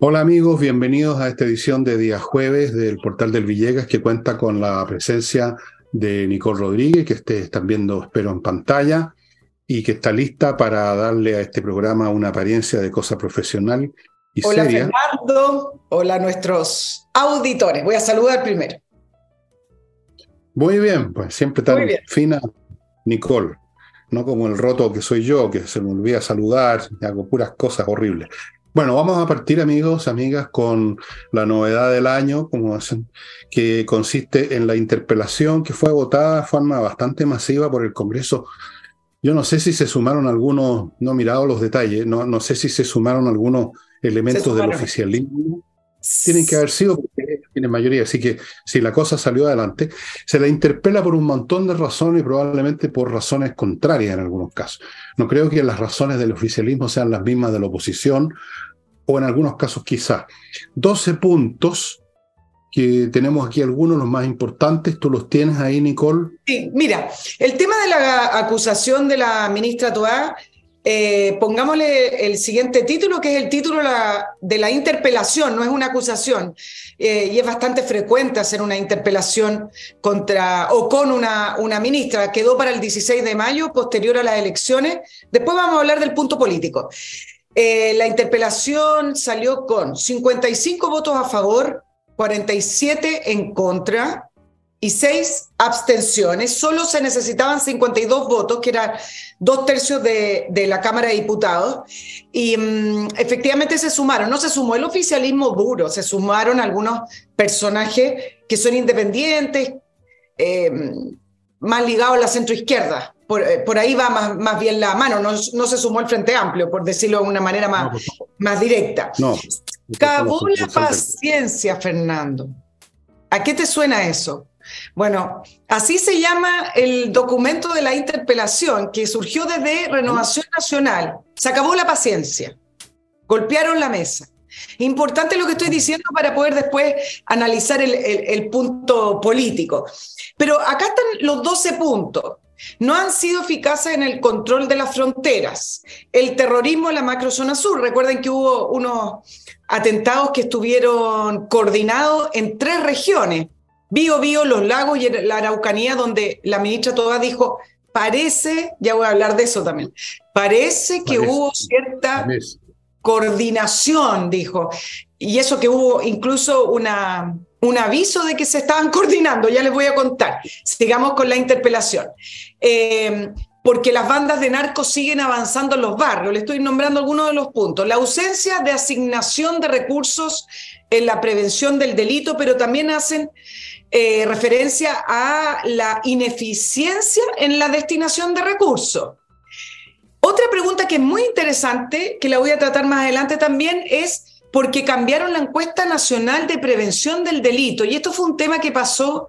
Hola amigos, bienvenidos a esta edición de día jueves del portal del Villegas que cuenta con la presencia de Nicole Rodríguez, que ustedes están viendo, espero, en pantalla, y que está lista para darle a este programa una apariencia de cosa profesional y hola, seria. Fernando, hola a nuestros auditores. Voy a saludar primero. Muy bien, pues siempre tan fina Nicole, no como el roto que soy yo, que se me olvida saludar y hago puras cosas horribles. Bueno, vamos a partir, amigos, amigas, con la novedad del año, como hacen, que consiste en la interpelación que fue votada de forma bastante masiva por el Congreso. Yo no sé si se sumaron algunos, no he mirado los detalles, no, no sé si se sumaron algunos elementos del oficialismo. Tienen que haber sido porque tienen mayoría, así que si la cosa salió adelante, se la interpela por un montón de razones probablemente por razones contrarias en algunos casos. No creo que las razones del oficialismo sean las mismas de la oposición, o en algunos casos quizá. 12 puntos que tenemos aquí algunos, los más importantes. ¿Tú los tienes ahí, Nicole? Sí, mira, el tema de la acusación de la ministra Toá, eh, pongámosle el siguiente título, que es el título de la interpelación, no es una acusación. Eh, y es bastante frecuente hacer una interpelación contra o con una, una ministra. Quedó para el 16 de mayo, posterior a las elecciones. Después vamos a hablar del punto político. Eh, la interpelación salió con 55 votos a favor, 47 en contra y 6 abstenciones. Solo se necesitaban 52 votos, que eran dos tercios de, la Cámara de Diputados. Y mm, efectivamente se sumaron. No se sumó el oficialismo duro, se sumaron algunos personajes que son independientes, eh, más ligados a la centroizquierda. Eh, por, ahí va más, más, bien la mano, no, no, se sumó el Frente Amplio, por decirlo de una manera más, más directa. No, Acabó la paciencia, Fernando. ¿A qué te suena eso? Bueno, así se llama el documento de la interpelación que surgió desde Renovación Nacional. Se acabó la paciencia. Golpearon la mesa. Importante lo que estoy diciendo para poder después analizar el, punto político. Pero acá están los 12 puntos no han sido eficaces en el control de las fronteras. El terrorismo en la macrozona sur, recuerden que hubo unos atentados que estuvieron coordinados en tres regiones, Bío, Bío, Los Lagos y la Araucanía, donde la ministra Toda dijo, parece, ya voy a hablar de eso también, parece que hubo cierta coordinación, dijo, y eso que hubo incluso una, un aviso de que se estaban coordinando, ya les voy a contar. Sigamos con la interpelación. Eh, porque las bandas de narcos siguen avanzando en los barrios. Le estoy nombrando algunos de los puntos. La ausencia de asignación de recursos en la prevención del delito, pero también hacen eh, referencia a la ineficiencia en la destinación de recursos. Otra pregunta que es muy interesante, que la voy a tratar más adelante también, es porque cambiaron la encuesta nacional de prevención del delito. Y esto fue un tema que pasó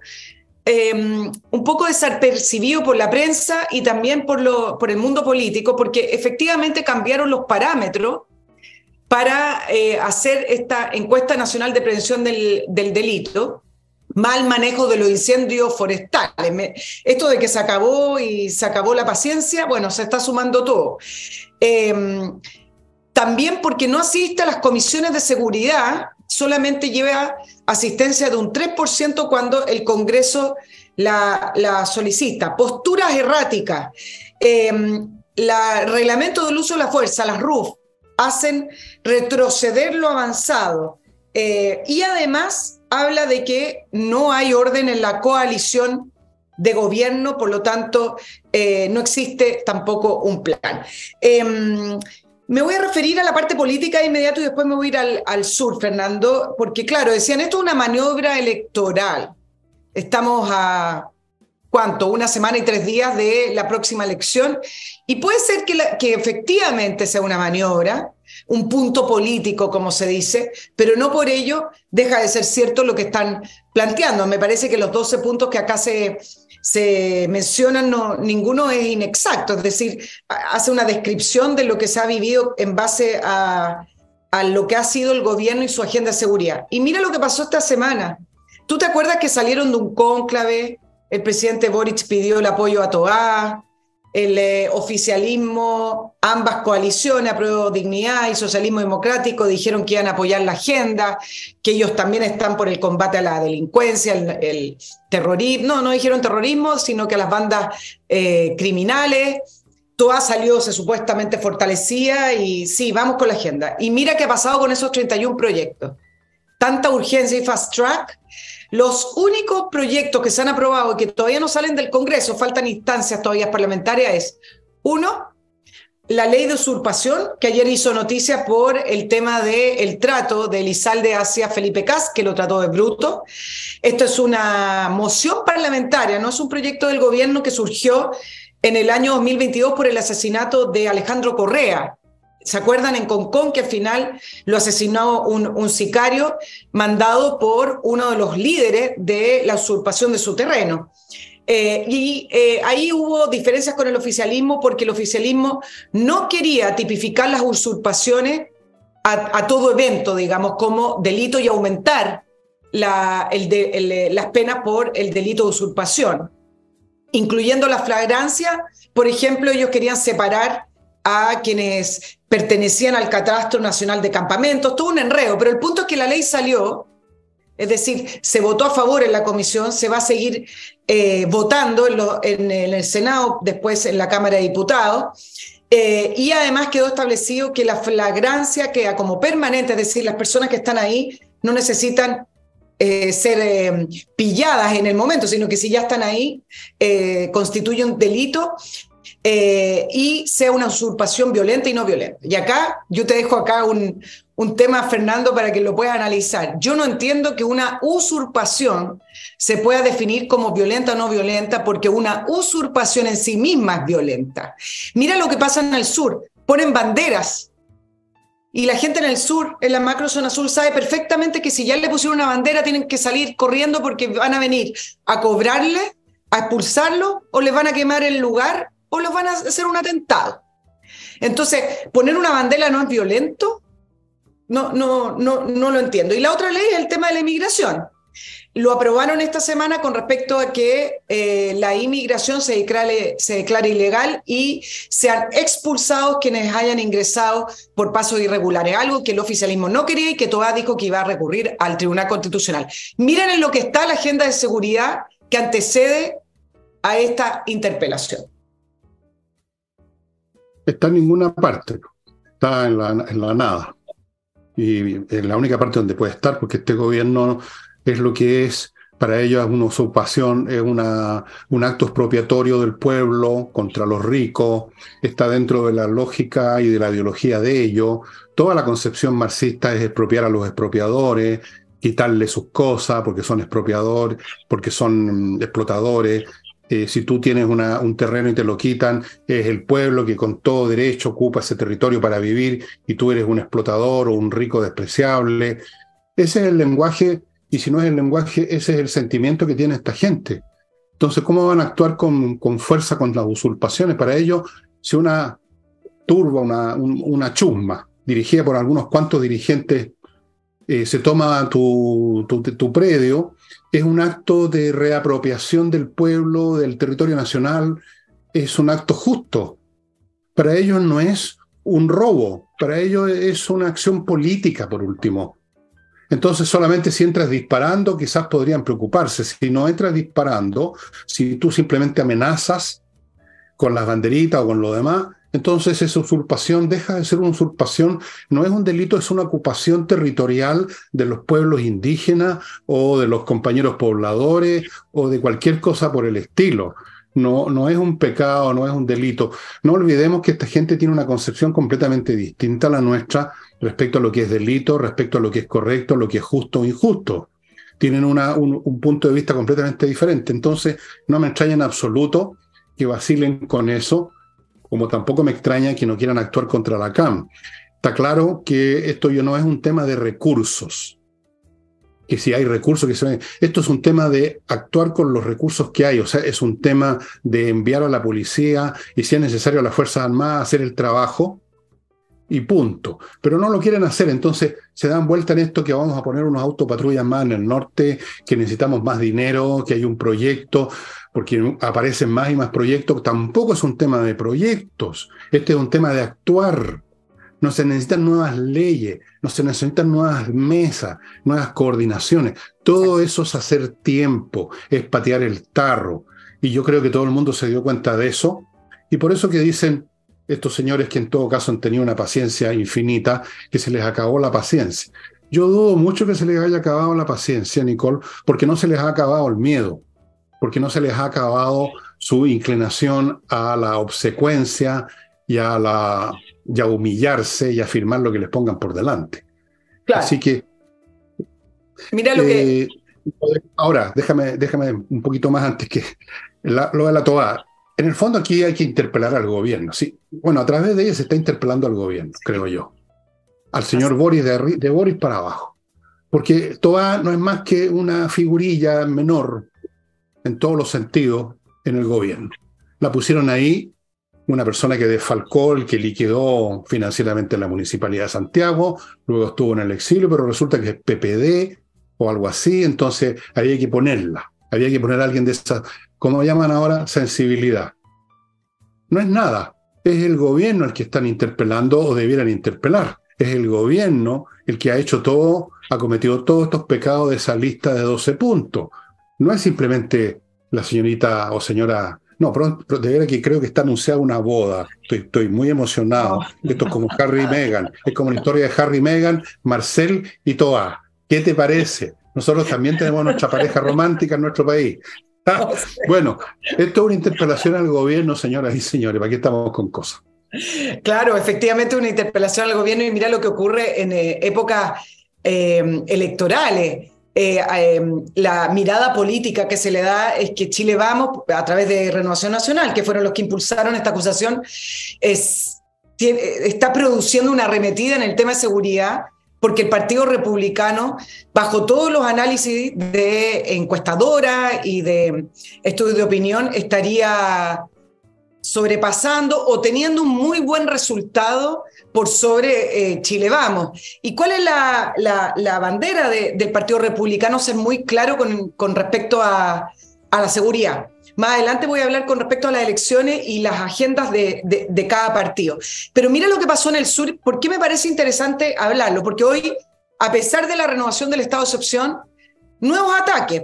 em, un poco desapercibido por la prensa y también por, lo, por el mundo político, porque efectivamente cambiaron los parámetros para eh, hacer esta encuesta nacional de prevención del, delito mal manejo de los incendios forestales. esto de que se acabó y se acabó la paciencia, bueno, se está sumando todo. Em, también porque no asiste a las comisiones de seguridad, solamente lleva asistencia de un 3% cuando el Congreso la, solicita. Posturas erráticas. el em, reglamento del uso de la fuerza, las RUF, hacen retroceder lo avanzado. Eh, y además habla de que no hay orden en la coalición de gobierno, por lo tanto, eh, no existe tampoco un plan. Em, me voy a referir a la parte política de inmediato y después me voy a ir al, sur, Fernando, porque claro, decían, esto es una maniobra electoral. Estamos a, ¿cuánto? Una semana y tres días de la próxima elección. Y puede ser que, que efectivamente sea una maniobra, un punto político, como se dice, pero no por ello deja de ser cierto lo que están planteando. Me parece que los 12 puntos que acá se, se mencionan, no, ninguno es inexacto, es decir, hace una descripción de lo que se ha vivido en base a, a lo que ha sido el gobierno y su agenda de seguridad. Y mira lo que pasó esta semana. ¿Tú te acuerdas que salieron de un cónclave? El presidente Boric pidió el apoyo a Toá, el eh, oficialismo, ambas coaliciones, Apruebo Dignidad y Socialismo Democrático, dijeron que iban a apoyar la agenda, que ellos también están por el combate a la delincuencia, el, terrorismo, no, no dijeron terrorismo, sino que a las bandas eh, criminales. Toda salió se supuestamente fortalecía y sí, vamos con la agenda. Y mira qué ha pasado con esos 31 proyectos. Tanta urgencia y fast track los únicos proyectos que se han aprobado y que todavía no salen del Congreso, faltan instancias todavía parlamentarias, es uno, la ley de usurpación, que ayer hizo noticia por el tema del trato de Elizalde hacia Felipe Cas, que lo trató de bruto. Esto es una moción parlamentaria, no es un proyecto del gobierno que surgió en el año 2022 por el asesinato de Alejandro Correa, ¿Se acuerdan en Concón que al final lo asesinó un, sicario mandado por uno de los líderes de la usurpación de su terreno? Eh, y eh, ahí hubo diferencias con el oficialismo porque el oficialismo no quería tipificar las usurpaciones a, todo evento, digamos, como delito y aumentar la, las penas por el delito de usurpación, incluyendo la flagrancia. Por ejemplo, ellos querían separar a quienes pertenecían al Catastro Nacional de Campamentos, todo un enredo, pero el punto es que la ley salió, es decir, se votó a favor en la comisión, se va a seguir eh, votando en, el Senado, después en la Cámara de Diputados, eh, y además quedó establecido que la flagrancia queda como permanente, es decir, las personas que están ahí no necesitan eh, ser pilladas en el momento, sino que si ya están ahí, constituye un delito eh, y sea una usurpación violenta y no violenta. Y acá yo te dejo acá un, un tema, Fernando, para que lo puedas analizar. Yo no entiendo que una usurpación se pueda definir como violenta o no violenta, porque una usurpación en sí misma es violenta. Mira lo que pasa en el sur, ponen banderas. Y la gente en el sur, en la macro zona sur, sabe perfectamente que si ya le pusieron una bandera, tienen que salir corriendo porque van a venir a cobrarle, a expulsarlo o les van a quemar el lugar o los van a hacer un atentado. Entonces, poner una bandera no es violento, no, no, no, no lo entiendo. Y la otra ley es el tema de la inmigración. Lo aprobaron esta semana con respecto a que eh, la inmigración se declare, ilegal y sean expulsados quienes hayan ingresado por pasos irregulares, algo que el oficialismo no quería y que todavía dijo que iba a recurrir al Tribunal Constitucional. Miren en lo que está la agenda de seguridad que antecede a esta interpelación está en ninguna parte, está en la, nada. Y es la única parte donde puede estar, porque este gobierno es lo que es, para ellos es una usurpación, es una, un acto expropiatorio del pueblo contra los ricos, está dentro de la lógica y de la ideología de ellos. Toda la concepción marxista es expropiar a los expropiadores, quitarle sus cosas porque son expropiadores, porque son explotadores, eh, si tú tienes un terreno y te lo quitan, es el pueblo que con todo derecho ocupa ese territorio para vivir y tú eres un explotador o un rico despreciable. Ese es el lenguaje, y si no es el lenguaje, ese es el sentimiento que tiene esta gente. Entonces, ¿cómo van a actuar con, con fuerza contra las usurpaciones? Para ello, si una turba, una, una chusma, dirigida por algunos cuantos dirigentes, eh, se toma tu, tu, tu predio, es un acto de reapropiación del pueblo, del territorio nacional, es un acto justo. Para ellos no es un robo, para ellos es una acción política, por último. Entonces, solamente si entras disparando, quizás podrían preocuparse. Si no entras disparando, si tú simplemente amenazas con las banderitas o con lo demás, entonces esa usurpación deja de ser una usurpación, no es un delito, es una ocupación territorial de los pueblos indígenas o de los compañeros pobladores o de cualquier cosa por el estilo. No, no es un pecado, no es un delito. No olvidemos que esta gente tiene una concepción completamente distinta a la nuestra respecto a lo que es delito, respecto a lo que es correcto, lo que es justo o injusto. Tienen un, un punto de vista completamente diferente. Entonces, no me extraña en absoluto que vacilen con eso como tampoco me extraña que no quieran actuar contra la CAM. Está claro que esto ya no es un tema de recursos, que si hay recursos que se Esto es un tema de actuar con los recursos que hay, o sea, es un tema de enviar a la policía y si es necesario a las Fuerzas Armadas hacer el trabajo y punto. Pero no lo quieren hacer, entonces se dan vuelta en esto que vamos a poner unos autopatrullas más en el norte, que necesitamos más dinero, que hay un proyecto. Porque aparecen más y más proyectos, tampoco es un tema de proyectos, este es un tema de actuar. No se necesitan nuevas leyes, no se necesitan nuevas mesas, nuevas coordinaciones. Todo eso es hacer tiempo, es patear el tarro. Y yo creo que todo el mundo se dio cuenta de eso. Y por eso que dicen estos señores que en todo caso han tenido una paciencia infinita, que se les acabó la paciencia. Yo dudo mucho que se les haya acabado la paciencia, Nicole, porque no se les ha acabado el miedo, porque no se les ha acabado su inclinación a la obsecuencia y a, la, y humillarse y a afirmar lo que les pongan por delante. Así que... Mira lo que... Eh, ahora, déjame, déjame un poquito más antes que lo de la toa. En el fondo aquí hay que interpelar al gobierno. Sí, bueno, a través de ella se está interpelando al gobierno, creo yo. Al señor Boris de, de Boris para abajo. Porque Toa no es más que una figurilla menor en todos los sentidos en el gobierno. La pusieron ahí una persona que desfalcó, el que liquidó financieramente la Municipalidad de Santiago, luego estuvo en el exilio, pero resulta que es PPD o algo así, entonces había que ponerla, había que poner a alguien de esa como llaman ahora, sensibilidad. No es nada, es el gobierno el que están interpelando o debieran interpelar. Es el gobierno el que ha hecho todo, ha cometido todos estos pecados de esa lista de 12 puntos. No es simplemente la señorita o señora no, pero, de verdad que creo que está anunciada una boda. Estoy, estoy muy emocionado. Esto es como Harry y Meghan. Es como la historia de Harry y Meghan, Marcel y Toa. ¿Qué te parece? Nosotros también tenemos nuestra pareja romántica en nuestro país. bueno, esto es una interpelación al gobierno, señoras y señores, ¿para qué estamos con cosas? Claro, efectivamente una interpelación al gobierno y mira lo que ocurre en eh, épocas eh, electorales. Eh, la mirada política que se le da es que Chile Vamos, a través de Renovación Nacional, que fueron los que impulsaron esta acusación, es, está produciendo una arremetida en el tema de seguridad porque el Partido Republicano, bajo todos los análisis de encuestadora y de estudios de opinión, estaría sobrepasando o teniendo un muy buen resultado por sobre eh, Chile Vamos. ¿Y cuál es la, la, bandera del Partido Republicano? Ser muy claro con, con respecto a, a la seguridad. Más adelante voy a hablar con respecto a las elecciones y las agendas de, de, cada partido. Pero mira lo que pasó en el sur, ¿por qué me parece interesante hablarlo? Porque hoy, a pesar de la renovación del estado de excepción, nuevos ataques.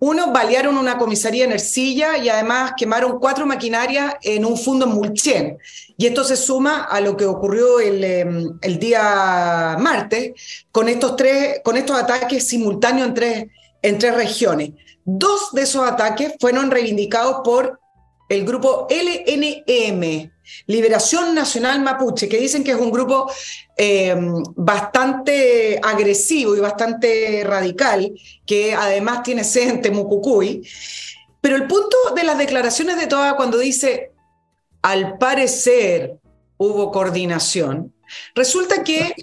Uno, balearon una comisaría en Ercilla y además quemaron cuatro maquinarias en un fondo en Mulchen. Y esto se suma a lo que ocurrió el, em, el día martes con estos, tres, con estos ataques simultáneos en tres, en tres regiones. Dos de esos ataques fueron reivindicados por el grupo LNM, Liberación Nacional Mapuche, que dicen que es un grupo eh, bastante agresivo y bastante radical, que además tiene sede en Temucucuy. Pero el punto de las declaraciones de Toa cuando dice, al parecer hubo coordinación, resulta que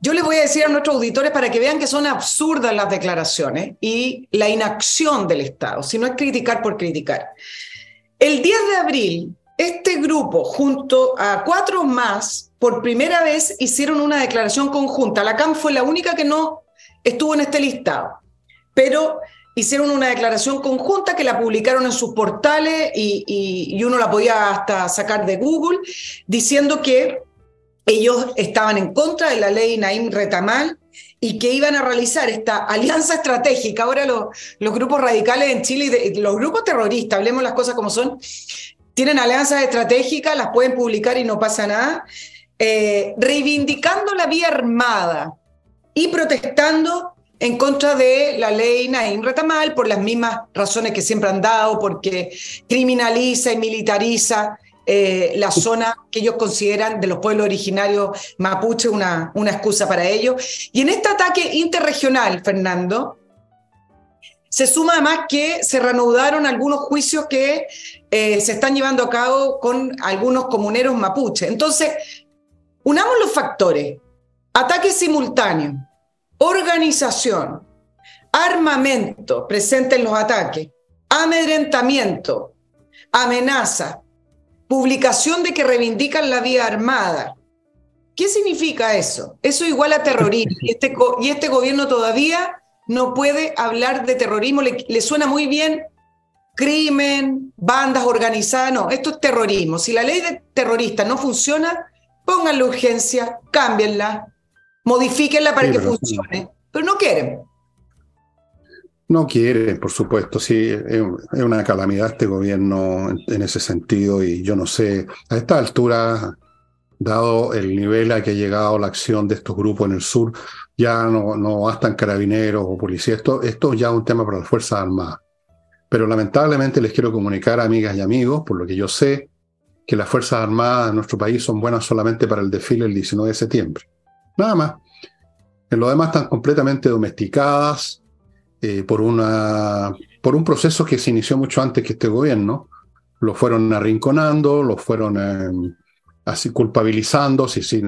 yo les voy a decir a nuestros auditores para que vean que son absurdas las declaraciones y la inacción del Estado, si no es criticar por criticar. El 10 de abril, este grupo, junto a cuatro más, por primera vez hicieron una declaración conjunta. La CAM fue la única que no estuvo en este listado, pero hicieron una declaración conjunta que la publicaron en sus portales y, y uno la podía hasta sacar de Google, diciendo que ellos estaban en contra de la ley Naim Retamal y que iban a realizar esta alianza estratégica. Ahora los, grupos radicales en Chile, los grupos terroristas, hablemos las cosas como son, tienen alianzas estratégicas, las pueden publicar y no pasa nada, eh, reivindicando la vía armada y protestando en contra de la ley Naim Retamal por las mismas razones que siempre han dado, porque criminaliza y militariza eh, la zona que ellos consideran de los pueblos originarios mapuche una, una excusa para ello. Y en este ataque interregional, Fernando, se suma además que se reanudaron algunos juicios que eh, se están llevando a cabo con algunos comuneros mapuche. Entonces, unamos los factores. Ataque simultáneo, organización, armamento presente en los ataques, amedrentamiento, amenaza, publicación de que reivindican la vía armada. ¿Qué significa eso? Eso igual a terrorismo. Y este, y este gobierno todavía no puede hablar de terrorismo. Le, suena muy bien crimen, bandas organizadas, no, esto es terrorismo. Si la ley de terrorista no funciona, pónganle urgencia, cámbienla, modifíquenla para que funcione, pero no quieren. No quiere, por supuesto, sí, es una calamidad este gobierno en ese sentido y yo no sé, a esta altura, dado el nivel a que ha llegado la acción de estos grupos en el sur, ya no, no bastan carabineros o policías, esto, esto ya es un tema para las Fuerzas Armadas. Pero lamentablemente les quiero comunicar, amigas y amigos, por lo que yo sé, que las Fuerzas Armadas de nuestro país son buenas solamente para el desfile el 19 de septiembre. Nada más. En lo demás están completamente domesticadas, eh, por, una, por un proceso que se inició mucho antes que este gobierno. Lo fueron arrinconando, lo fueron eh, así culpabilizando, sí, sí,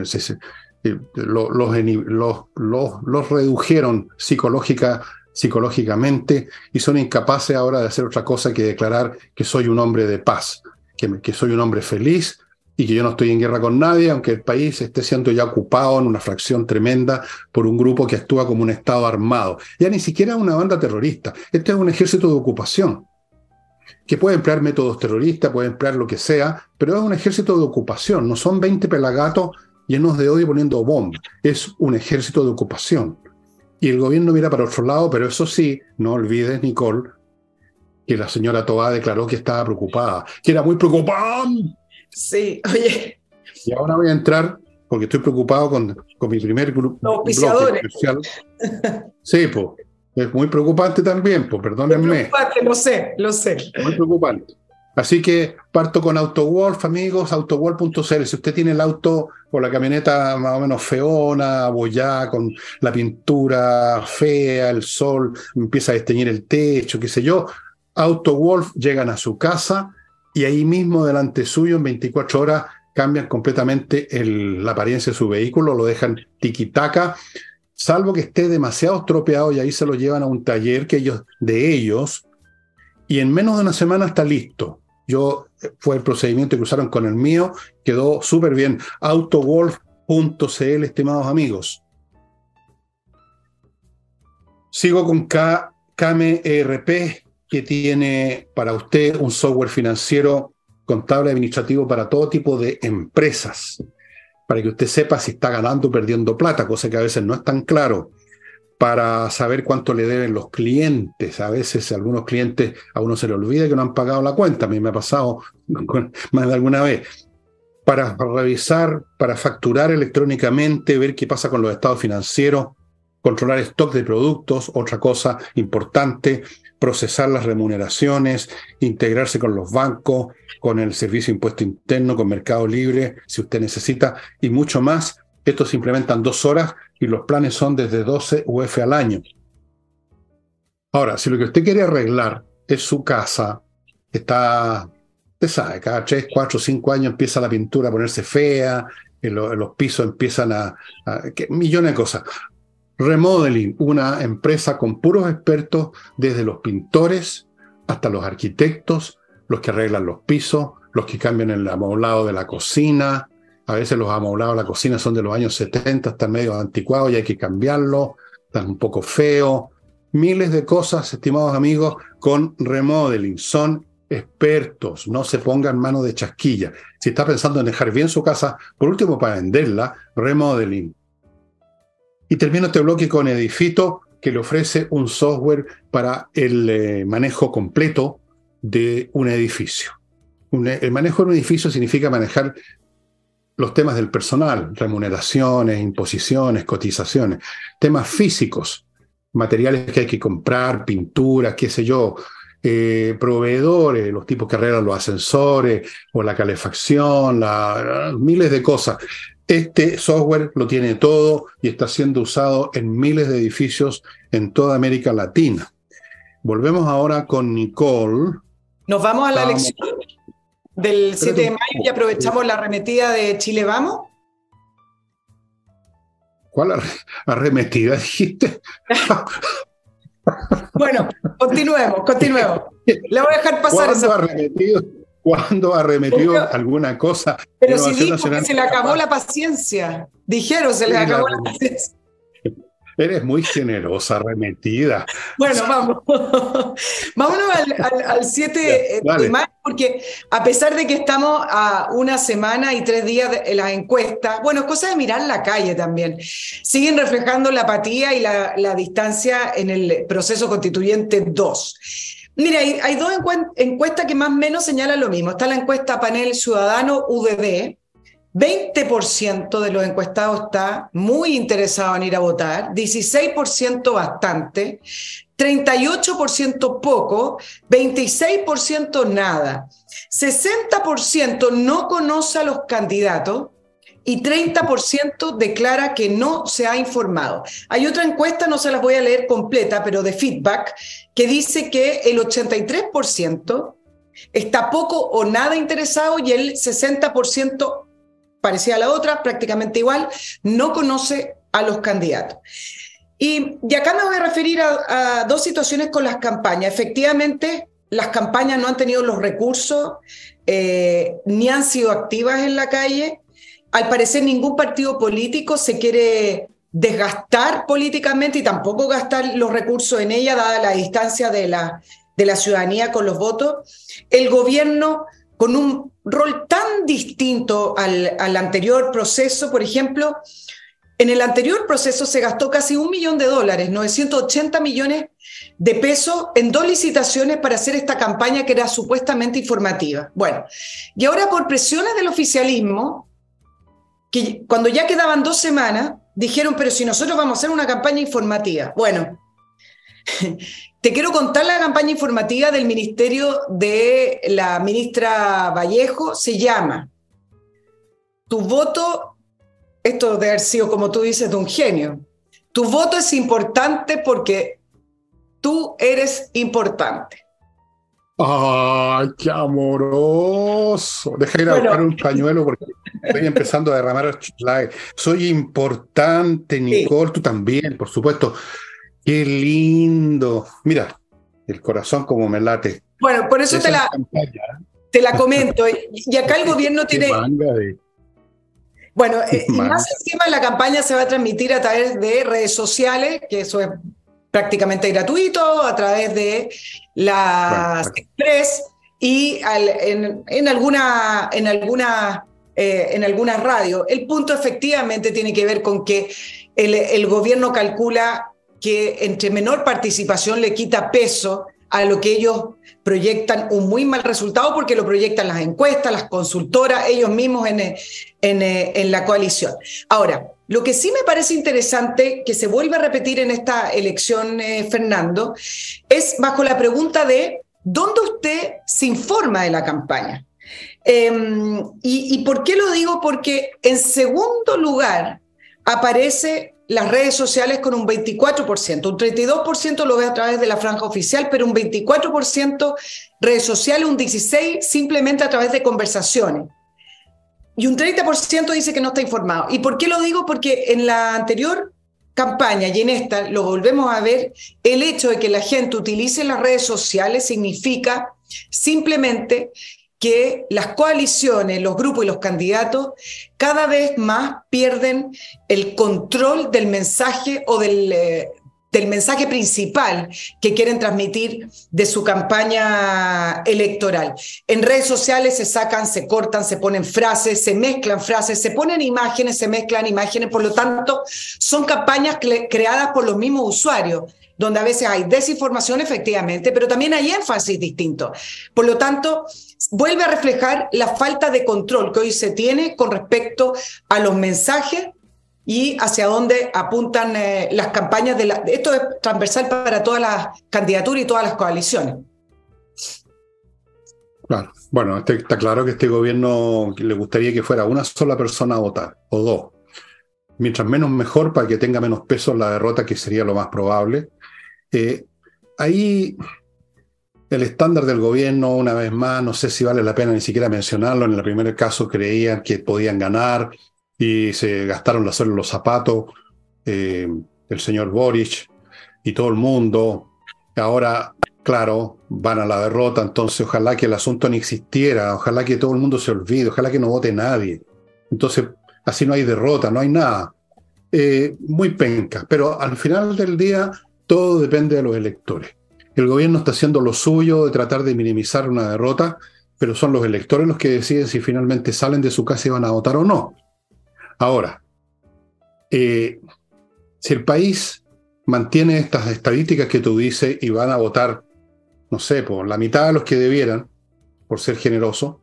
eh, los, los, los, redujeron psicológica, psicológicamente y son incapaces ahora de hacer otra cosa que declarar que soy un hombre de paz, que, que soy un hombre feliz y que yo no estoy en guerra con nadie, aunque el país esté siendo ya ocupado en una fracción tremenda por un grupo que actúa como un Estado armado. Ya ni siquiera una banda terrorista, este es un ejército de ocupación, que puede emplear métodos terroristas, puede emplear lo que sea, pero es un ejército de ocupación, no son 20 pelagatos llenos de odio poniendo bombas, es un ejército de ocupación. Y el gobierno mira para otro lado, pero eso sí, no olvides, Nicole, que la señora Tobá declaró que estaba preocupada, que era muy preocupada Sí, oye. Y ahora voy a entrar, porque estoy preocupado con, con mi primer grupo. Los Sí, pues. Es muy preocupante también, pues, perdónenme. Preocupante, lo sé, lo sé. Muy preocupante. Así que parto con AutoWolf, amigos, autowolf.cl. Si usted tiene el auto o la camioneta más o menos feona, bollá, con la pintura fea, el sol empieza a desteñir el techo, qué sé yo, AutoWolf llegan a su casa y ahí mismo delante suyo en 24 horas cambian completamente la apariencia de su vehículo, lo dejan tiquitaca, salvo que esté demasiado estropeado y ahí se lo llevan a un taller que ellos, de ellos, y en menos de una semana está listo. Yo, fue el procedimiento que usaron con el mío, quedó súper bien. Autowolf.cl, estimados amigos. Sigo con K, KMERP, que tiene para usted un software financiero contable administrativo para todo tipo de empresas, para que usted sepa si está ganando o perdiendo plata, cosa que a veces no es tan claro, para saber cuánto le deben los clientes. A veces algunos clientes a uno se le olvida que no han pagado la cuenta, a mí me ha pasado más de alguna vez. Para revisar, para facturar electrónicamente, ver qué pasa con los estados financieros, controlar stock de productos, otra cosa importante, procesar las remuneraciones, integrarse con los bancos, con el Servicio de Impuesto Interno, con Mercado Libre, si usted necesita, y mucho más. Esto se implementa en dos horas y los planes son desde 12 UF al año. Ahora, si lo que usted quiere arreglar es su casa, está, usted sabe, cada 3, 4, 5 años empieza la pintura a ponerse fea, los pisos empiezan a, a millones de cosas. Remodeling, una empresa con puros expertos, desde los pintores hasta los arquitectos, los que arreglan los pisos, los que cambian el amoblado de la cocina. A veces los amoblados de la cocina son de los años 70, están medio anticuados y hay que cambiarlo, están un poco feos. Miles de cosas, estimados amigos, con remodeling. Son expertos, no se pongan mano de chasquilla. Si está pensando en dejar bien su casa, por último para venderla, remodeling. Y termino este bloque con Edifito, que le ofrece un software para el eh, manejo completo de un edificio. el manejo de un edificio significa manejar los temas del personal, remuneraciones, imposiciones, cotizaciones, temas físicos, materiales que hay que comprar, pinturas, qué sé yo, eh, proveedores, los tipos que arreglan los ascensores o la calefacción, miles de cosas. Este software lo tiene todo y está siendo usado en miles de edificios en toda América Latina. Volvemos ahora con Nicole. Nos vamos a la elección del 7 de mayo y aprovechamos la arremetida de Chile Vamos. ¿Cuál arremetida dijiste? bueno, continuemos, continuemos. Le voy a dejar pasar eso. arremetido? ¿Cuándo arremetió alguna cosa? Pero si dijo que se le acabó la paciencia. Dijeron, se le acabó la paciencia. Eres muy generosa, remetida. Bueno, vamos. Vámonos al, 7 de mayo, porque a pesar de que estamos a una semana y tres días de las encuestas, bueno, es cosa de mirar la calle también. Siguen reflejando la apatía y la, distancia en el proceso constituyente 2. Mira, hay, dos encuestas que más o menos señalan lo mismo. Está la encuesta Panel Ciudadano UDD, 20% de los encuestados está muy interesado en ir a votar, 16% bastante, 38% poco, 26% nada, 60% no conoce a los candidatos y 30% declara que no se ha informado. Hay otra encuesta, no se las voy a leer completa, pero de feedback, que dice que el 83% está poco o nada interesado y el 60% parecida a la otra, prácticamente igual, no conoce a los candidatos. Y, acá me voy a referir a, dos situaciones con las campañas. Efectivamente, las campañas no han tenido los recursos eh, ni han sido activas en la calle. Al parecer, ningún partido político se quiere desgastar políticamente y tampoco gastar los recursos en ella, dada la distancia de la, de la ciudadanía con los votos. El gobierno con un rol tan distinto al, anterior proceso. Por ejemplo, en el anterior proceso se gastó casi un millón de dólares, 980 millones de pesos en dos licitaciones para hacer esta campaña que era supuestamente informativa. Bueno, y ahora por presiones del oficialismo, que cuando ya quedaban dos semanas, dijeron, pero si nosotros vamos a hacer una campaña informativa. Bueno, te quiero contar la campaña informativa del ministerio de la ministra Vallejo. Se llama Tu voto, esto debe haber sido como tú dices de un genio. Tu voto es importante porque tú eres importante. ¡Ay, qué amoroso! Deja ir a buscar un pañuelo porque estoy empezando a derramar Soy importante, Nicole, tú también, por supuesto. Qué lindo. Mira, el corazón como me late. Bueno, por eso te la, te la comento. Y acá el gobierno tiene... Bueno, eh, y más encima la campaña se va a transmitir a través de redes sociales, que eso es prácticamente gratuito, a través de las Express y en, alguna, en alguna eh, en alguna radio. El punto efectivamente tiene que ver con que el, el, gobierno calcula que entre menor participación le quita peso a lo que ellos proyectan un muy mal resultado porque lo proyectan las encuestas, las consultoras, ellos mismos en, en, en, la coalición. Ahora, lo que sí me parece interesante que se vuelve a repetir en esta elección, eh, Fernando, es bajo la pregunta de ¿dónde usted se informa de la campaña? Em, y, ¿Y por qué lo digo? Porque en segundo lugar aparece las redes sociales con un 24%, un 32% lo ve a través de la franja oficial, pero un 24% redes sociales, un 16% simplemente a través de conversaciones. Y un 30% dice que no está informado. ¿Y por qué lo digo? Porque en la anterior campaña y en esta lo volvemos a ver, el hecho de que la gente utilice las redes sociales significa simplemente que las coaliciones, los grupos y los candidatos cada vez más pierden el control del mensaje o del, eh, del mensaje principal que quieren transmitir de su campaña electoral. En redes sociales se sacan, se cortan, se ponen frases, se mezclan frases, se ponen imágenes, se mezclan imágenes, por lo tanto, son campañas creadas por los mismos usuarios donde a veces hay desinformación efectivamente, pero también hay énfasis distinto. Por lo tanto, vuelve a reflejar la falta de control que hoy se tiene con respecto a los mensajes y hacia dónde apuntan eh, las campañas de la... Esto es transversal para todas las candidaturas y todas las coaliciones. Claro. Bueno, este, está claro que este gobierno le gustaría que fuera una sola persona a votar, o dos. Mientras menos mejor para que tenga menos peso la derrota, que sería lo más probable. Eh, ahí el estándar del gobierno, una vez más, no sé si vale la pena ni siquiera mencionarlo, en el primer caso creían que podían ganar y se gastaron la suela en los zapatos, eh, el señor Boric y todo el mundo. Ahora, claro, van a la derrota, entonces ojalá que el asunto ni existiera, ojalá que todo el mundo se olvide, ojalá que no vote nadie. Entonces, así no hay derrota, no hay nada. eh, muy penca, pero al final del día todo depende de los electores. El gobierno está haciendo lo suyo de tratar de minimizar una derrota, pero son los electores los que deciden si finalmente salen de su casa y van a votar o no. Ahora, eh, si el país mantiene estas estadísticas que tú dices y van a votar, no sé, por la mitad de los que debieran, por ser generoso,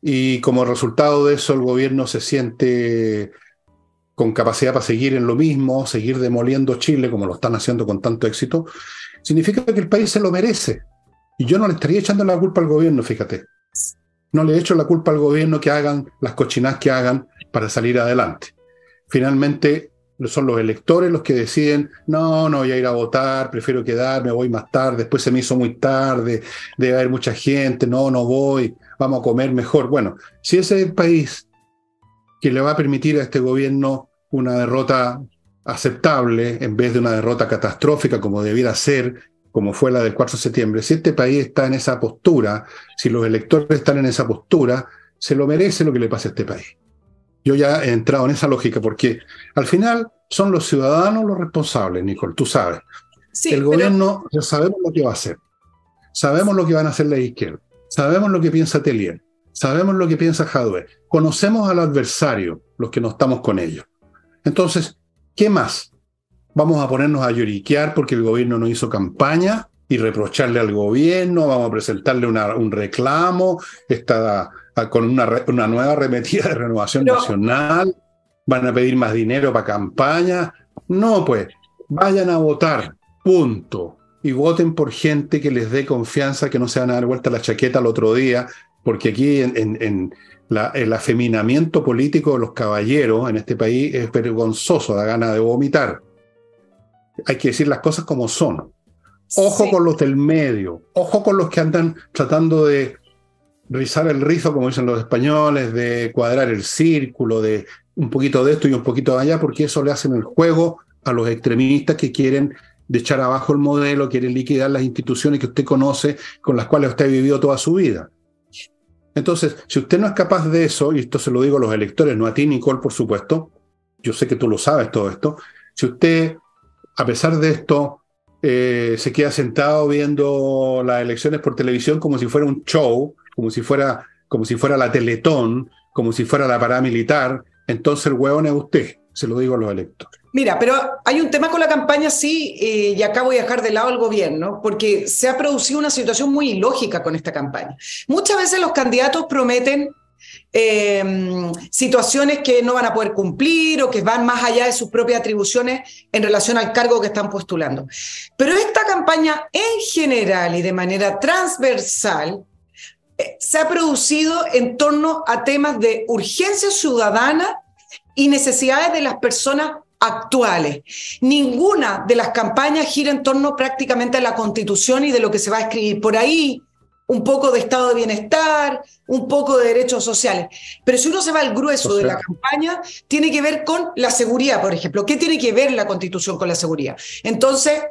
y como resultado de eso el gobierno se siente con capacidad para seguir en lo mismo, seguir demoliendo Chile como lo están haciendo con tanto éxito, significa que el país se lo merece. Y yo no le estaría echando la culpa al gobierno, fíjate. No le echo la culpa al gobierno que hagan las cochinas que hagan para salir adelante. Finalmente, son los electores los que deciden, no, no voy a ir a votar, prefiero quedarme, voy más tarde, después se me hizo muy tarde, debe haber mucha gente, no, no voy, vamos a comer mejor. Bueno, si ese es el país que le va a permitir a este gobierno una derrota aceptable en vez de una derrota catastrófica como debiera ser, como fue la del 4 de septiembre, si este país está en esa postura, si los electores están en esa postura, se lo merece lo que le pase a este país. Yo ya he entrado en esa lógica porque al final son los ciudadanos los responsables, Nicole, tú sabes. el gobierno ya sabemos lo que va a hacer, sabemos lo que van a hacer la izquierda, sabemos lo que piensa Telier, sabemos lo que piensa Jadwe, conocemos al adversario, los que no estamos con ellos. Entonces, ¿qué más? Vamos a ponernos a lloriquear porque el gobierno no hizo campaña y reprocharle al gobierno, vamos a presentarle un reclamo, está con una, una nueva arremetida de renovación nacional, van a pedir más dinero para campaña. No, pues, vayan a votar, punto. Y voten por gente que les dé confianza, que no se van a dar vuelta la chaqueta el otro día, porque aquí en, el afeminamiento político de los caballeros en este país es vergonzoso, da gana de vomitar. Hay que decir las cosas como son. Ojo con los del medio, ojo con los que andan tratando de rizar el rizo, como dicen los españoles, de cuadrar el círculo, de un poquito de esto y un poquito de allá, porque eso le hacen el juego a los extremistas que quieren de echar abajo el modelo, quieren liquidar las instituciones que usted conoce, con las cuales usted ha vivido toda su vida. Entonces, si usted no es capaz de eso, y esto se lo digo a los electores, no a ti, Nicole, por supuesto, yo sé que tú lo sabes todo esto, si usted, a pesar de esto, eh, se queda sentado viendo las elecciones por televisión como si fuera un show, como si fuera, como si fuera la Teletón, como si fuera la paramilitar, entonces el hueón es usted, se lo digo a los electores. Mira, pero hay un tema con la campaña, sí, eh, y acá voy a dejar de lado al gobierno, porque se ha producido una situación muy ilógica con esta campaña. Muchas veces los candidatos prometen em, situaciones que no van a poder cumplir o que van más allá de sus propias atribuciones en relación al cargo que están postulando. Pero esta campaña en general y de manera transversal se ha producido en torno a temas de urgencia ciudadana y necesidades de las personas actuales. Ninguna de las campañas gira en torno prácticamente a la constitución y de lo que se va a escribir por ahí, un poco de estado de bienestar, un poco de derechos sociales. Pero si uno se va al grueso de la campaña, tiene que ver con la seguridad, por ejemplo. ¿Qué tiene que ver la constitución con la seguridad? Entonces,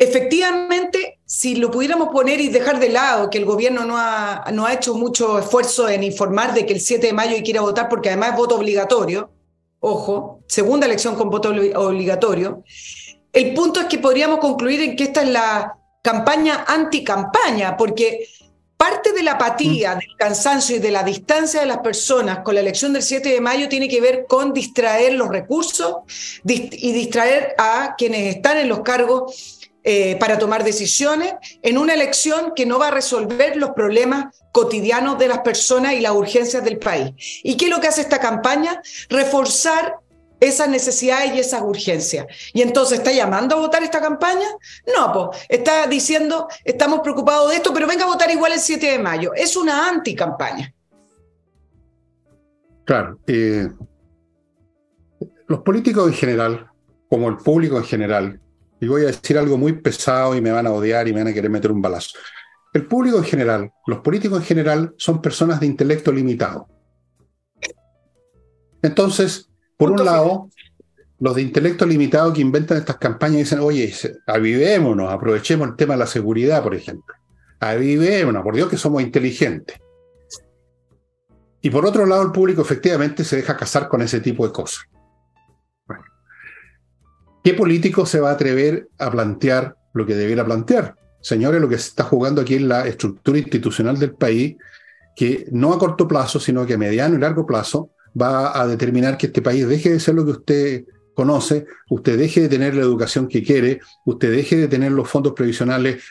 Efectivamente, si lo pudiéramos poner y dejar de lado que el gobierno no ha, no ha hecho mucho esfuerzo en informar de que el 7 de mayo hay que ir a votar porque además es voto obligatorio, ojo, segunda elección con voto obligatorio, el punto es que podríamos concluir en que esta es la campaña anti-campaña, porque parte de la apatía, mm. del cansancio y de la distancia de las personas con la elección del 7 de mayo tiene que ver con distraer los recursos y distraer a quienes están en los cargos eh, para tomar decisiones en una elección que no va a resolver los problemas cotidianos de las personas y las urgencias del país. ¿Y qué es lo que hace esta campaña? Reforzar esas necesidades y esas urgencias. Y entonces, ¿está llamando a votar esta campaña? No, pues está diciendo, estamos preocupados de esto, pero venga a votar igual el 7 de mayo. Es una anticampaña. Claro. Eh, los políticos en general, como el público en general, y voy a decir algo muy pesado y me van a odiar y me van a querer meter un balazo. El público en general, los políticos en general, son personas de intelecto limitado. Entonces, por un lado, los de intelecto limitado que inventan estas campañas dicen, oye, avivémonos, aprovechemos el tema de la seguridad, por ejemplo. Avivémonos, por Dios que somos inteligentes. Y por otro lado, el público efectivamente se deja casar con ese tipo de cosas. ¿Qué político se va a atrever a plantear lo que debiera plantear? Señores, lo que se está jugando aquí en la estructura institucional del país, que no a corto plazo, sino que a mediano y largo plazo va a determinar que este país deje de ser lo que usted conoce, usted deje de tener la educación que quiere, usted deje de tener los fondos previsionales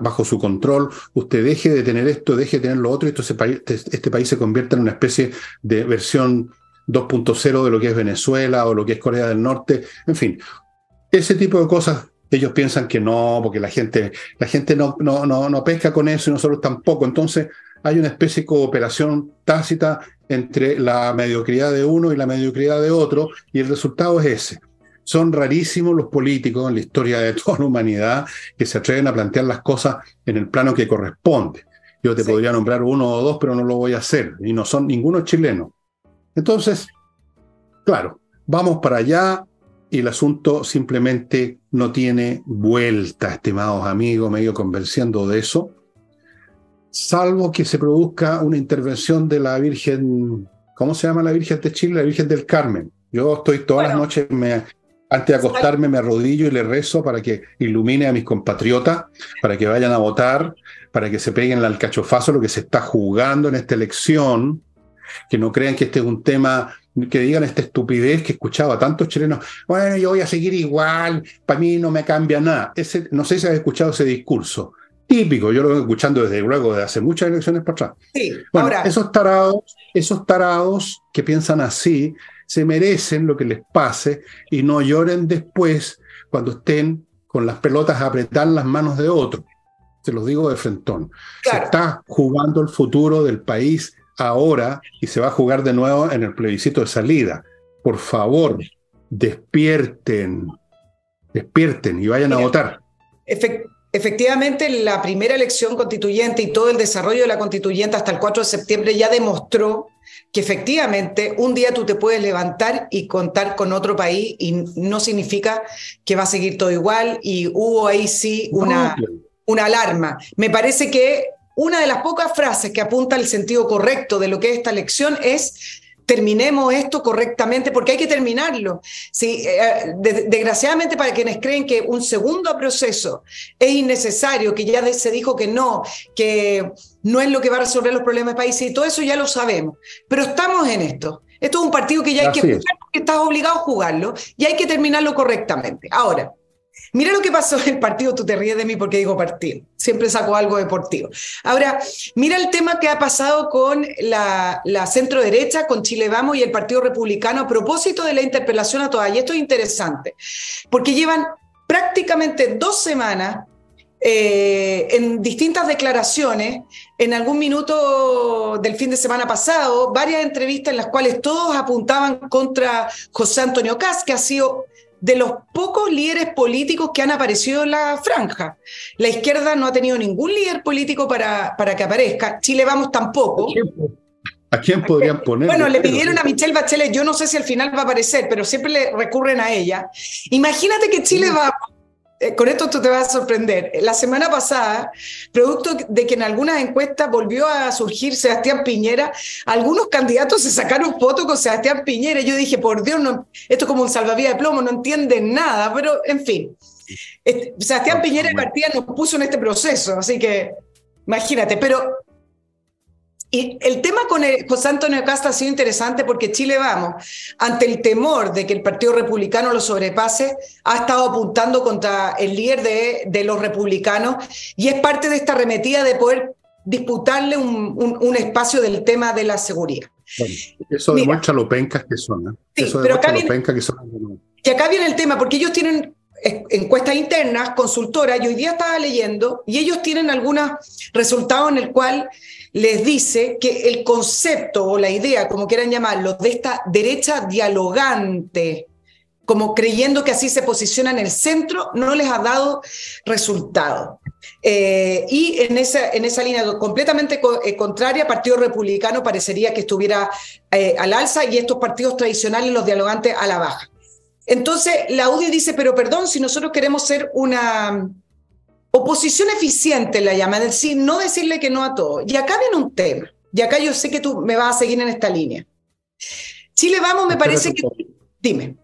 bajo su control, usted deje de tener esto, deje de tener lo otro, y este, este país se convierta en una especie de versión 2.0 de lo que es Venezuela o lo que es Corea del Norte, en fin, ese tipo de cosas. Ellos piensan que no, porque la gente, la gente no, no, no, no pesca con eso y nosotros tampoco. Entonces, hay una especie de cooperación tácita entre la mediocridad de uno y la mediocridad de otro, y el resultado es ese. Son rarísimos los políticos en la historia de toda la humanidad que se atreven a plantear las cosas en el plano que corresponde. Yo te podría nombrar uno o dos, pero no lo voy a hacer, y no son ninguno chileno. Entonces, claro, vamos para allá y el asunto simplemente no tiene vuelta, estimados amigos, medio convenciendo de eso salvo que se produzca una intervención de la Virgen, ¿cómo se llama la Virgen de Chile? La Virgen del Carmen. Yo estoy todas las noches, me, antes de acostarme, me arrodillo y le rezo para que ilumine a mis compatriotas, para que vayan a votar, para que se peguen el alcachofazo lo que se está jugando en esta elección, que no crean que este es un tema que digan esta estupidez que escuchaba a tantos chilenos, bueno, yo voy a seguir igual, para mí no me cambia nada. Ese, no sé si has escuchado ese discurso típico, yo lo vengo escuchando desde luego de hace muchas elecciones para atrás. Sí, bueno, esos tarados, esos tarados que piensan así, se merecen lo que les pase y no lloren después cuando estén con las pelotas a apretar las manos de otro. Se los digo de frentón. Se está jugando el futuro del país ahora y se va a jugar de nuevo en el plebiscito de salida. Por favor, despierten, despierten y vayan a votar. Efectivamente, la primera elección constituyente y todo el desarrollo de la constituyente hasta el 4 de septiembre ya demostró que efectivamente un día tú te puedes levantar y contar con otro país y no significa que va a seguir todo igual y hubo ahí sí una, una alarma. Me parece que una de las pocas frases que apunta al sentido correcto de lo que es esta elección es terminemos esto correctamente, porque hay que terminarlo. Sí, eh, desgraciadamente para quienes creen que un segundo proceso es innecesario, que ya se dijo que no, que no es lo que va a resolver los problemas del país, y todo eso ya lo sabemos, pero estamos en esto. Esto es un partido que ya hay que jugar porque estás obligado a jugarlo y hay que terminarlo correctamente. Ahora, Mira lo que pasó en el partido, tú te ríes de mí porque digo partido, siempre saco algo deportivo. Ahora, mira el tema que ha pasado con la, centro derecha, con Chile Vamos y el Partido Republicano a propósito de la interpelación a todas. Y esto es interesante, porque llevan prácticamente dos semanas eh, en distintas declaraciones, en algún minuto del fin de semana pasado, varias entrevistas en las cuales todos apuntaban contra José Antonio Cas, que ha sido de los pocos líderes políticos que han aparecido en la franja. La izquierda no ha tenido ningún líder político para, para que aparezca. Chile Vamos tampoco. ¿A quién podrían poner? Bueno, le pidieron a Michelle Bachelet, yo no sé si al final va a aparecer, pero siempre le recurren a ella. Imagínate que Chile eh, con esto tú te vas a sorprender. La semana pasada, producto de que en algunas encuestas volvió a surgir Sebastián Piñera, algunos candidatos se sacaron fotos con Sebastián Piñera. Y yo dije, por Dios, no, esto es como un salvavidas de plomo, no entienden nada, pero en fin. Este, Sebastián Piñera de partida nos puso en este proceso, así que imagínate, pero y el tema con José Antonio Casta ha sido interesante porque Chile Vamos, ante el temor de que el Partido Republicano lo sobrepase, ha estado apuntando contra el líder de, de los republicanos y es parte de esta arremetida de poder disputarle un, un, espacio del tema de la seguridad. eso demuestra lo pencas que son. Sí, eso pero acá viene, que son. Y acá viene el tema, porque ellos tienen encuestas internas, consultoras, y hoy día estaba leyendo, y ellos tienen algunos resultados en el cual les dice que el concepto o la idea, como quieran llamarlo, de esta derecha dialogante, como creyendo que así se posiciona en el centro, no les ha dado resultado. Eh, y en esa, en esa línea completamente eh, contraria, Partido Republicano parecería que estuviera eh, al alza y estos partidos tradicionales, los dialogantes, a la baja. Entonces, la UDI dice, pero perdón, si nosotros queremos ser una, Oposición eficiente la llama, es decir, no decirle que no a todo. Y acá viene un tema, y acá yo sé que tú me vas a seguir en esta línea. Chile Vamos me parece que... Dime.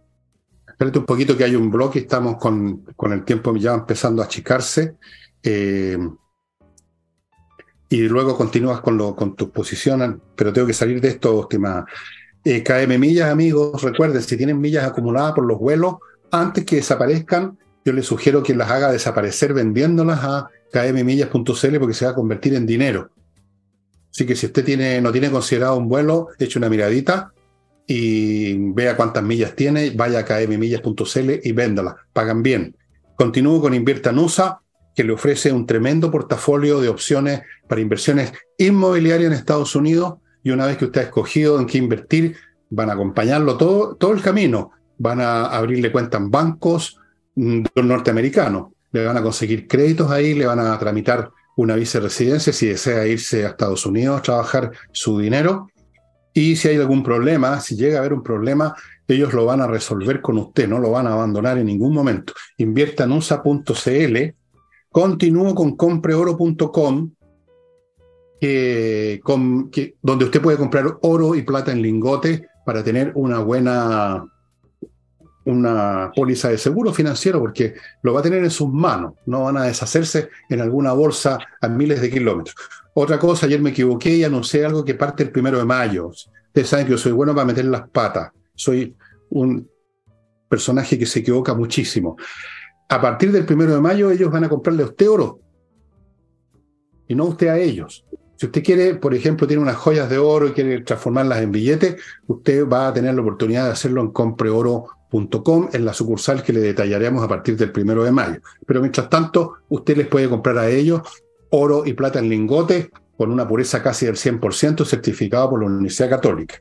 Espérate un poquito que hay un bloque, estamos con, con el tiempo ya empezando a achicarse. Eh, y luego continúas con, lo, con tu posición, pero tengo que salir de esto, estimada. Eh, KM Millas, amigos, recuerden, si tienen millas acumuladas por los vuelos, antes que desaparezcan, yo les sugiero que las haga desaparecer vendiéndolas a kmmillas.cl porque se va a convertir en dinero. Así que si usted tiene, no tiene considerado un vuelo, eche una miradita y vea cuántas millas tiene, vaya a kmmillas.cl y véndala. Pagan bien. Continúo con Invierta Nusa, que le ofrece un tremendo portafolio de opciones para inversiones inmobiliarias en Estados Unidos. Y una vez que usted ha escogido en qué invertir, van a acompañarlo todo, todo el camino. Van a abrirle cuenta en bancos mm, norteamericanos. Le van a conseguir créditos ahí, le van a tramitar una visa de residencia si desea irse a Estados Unidos a trabajar su dinero y si hay algún problema, si llega a haber un problema, ellos lo van a resolver con usted, no lo van a abandonar en ningún momento. Invierta en USA.cl. Continúo con compreoro.com, que, donde usted puede comprar oro y plata en lingote para tener una buena una póliza de seguro financiero porque lo va a tener en sus manos, no van a deshacerse en alguna bolsa a miles de kilómetros. Otra cosa, ayer me equivoqué y anuncié algo que parte el primero de mayo. Ustedes saben que yo soy bueno para meter las patas, soy un personaje que se equivoca muchísimo. A partir del primero de mayo ellos van a comprarle a usted oro y no usted a ellos. Si usted quiere, por ejemplo, tiene unas joyas de oro y quiere transformarlas en billetes, usted va a tener la oportunidad de hacerlo en compreoro.com, en la sucursal que le detallaremos a partir del primero de mayo. Pero mientras tanto, usted les puede comprar a ellos oro y plata en lingote con una pureza casi del 100% certificado por la Universidad Católica.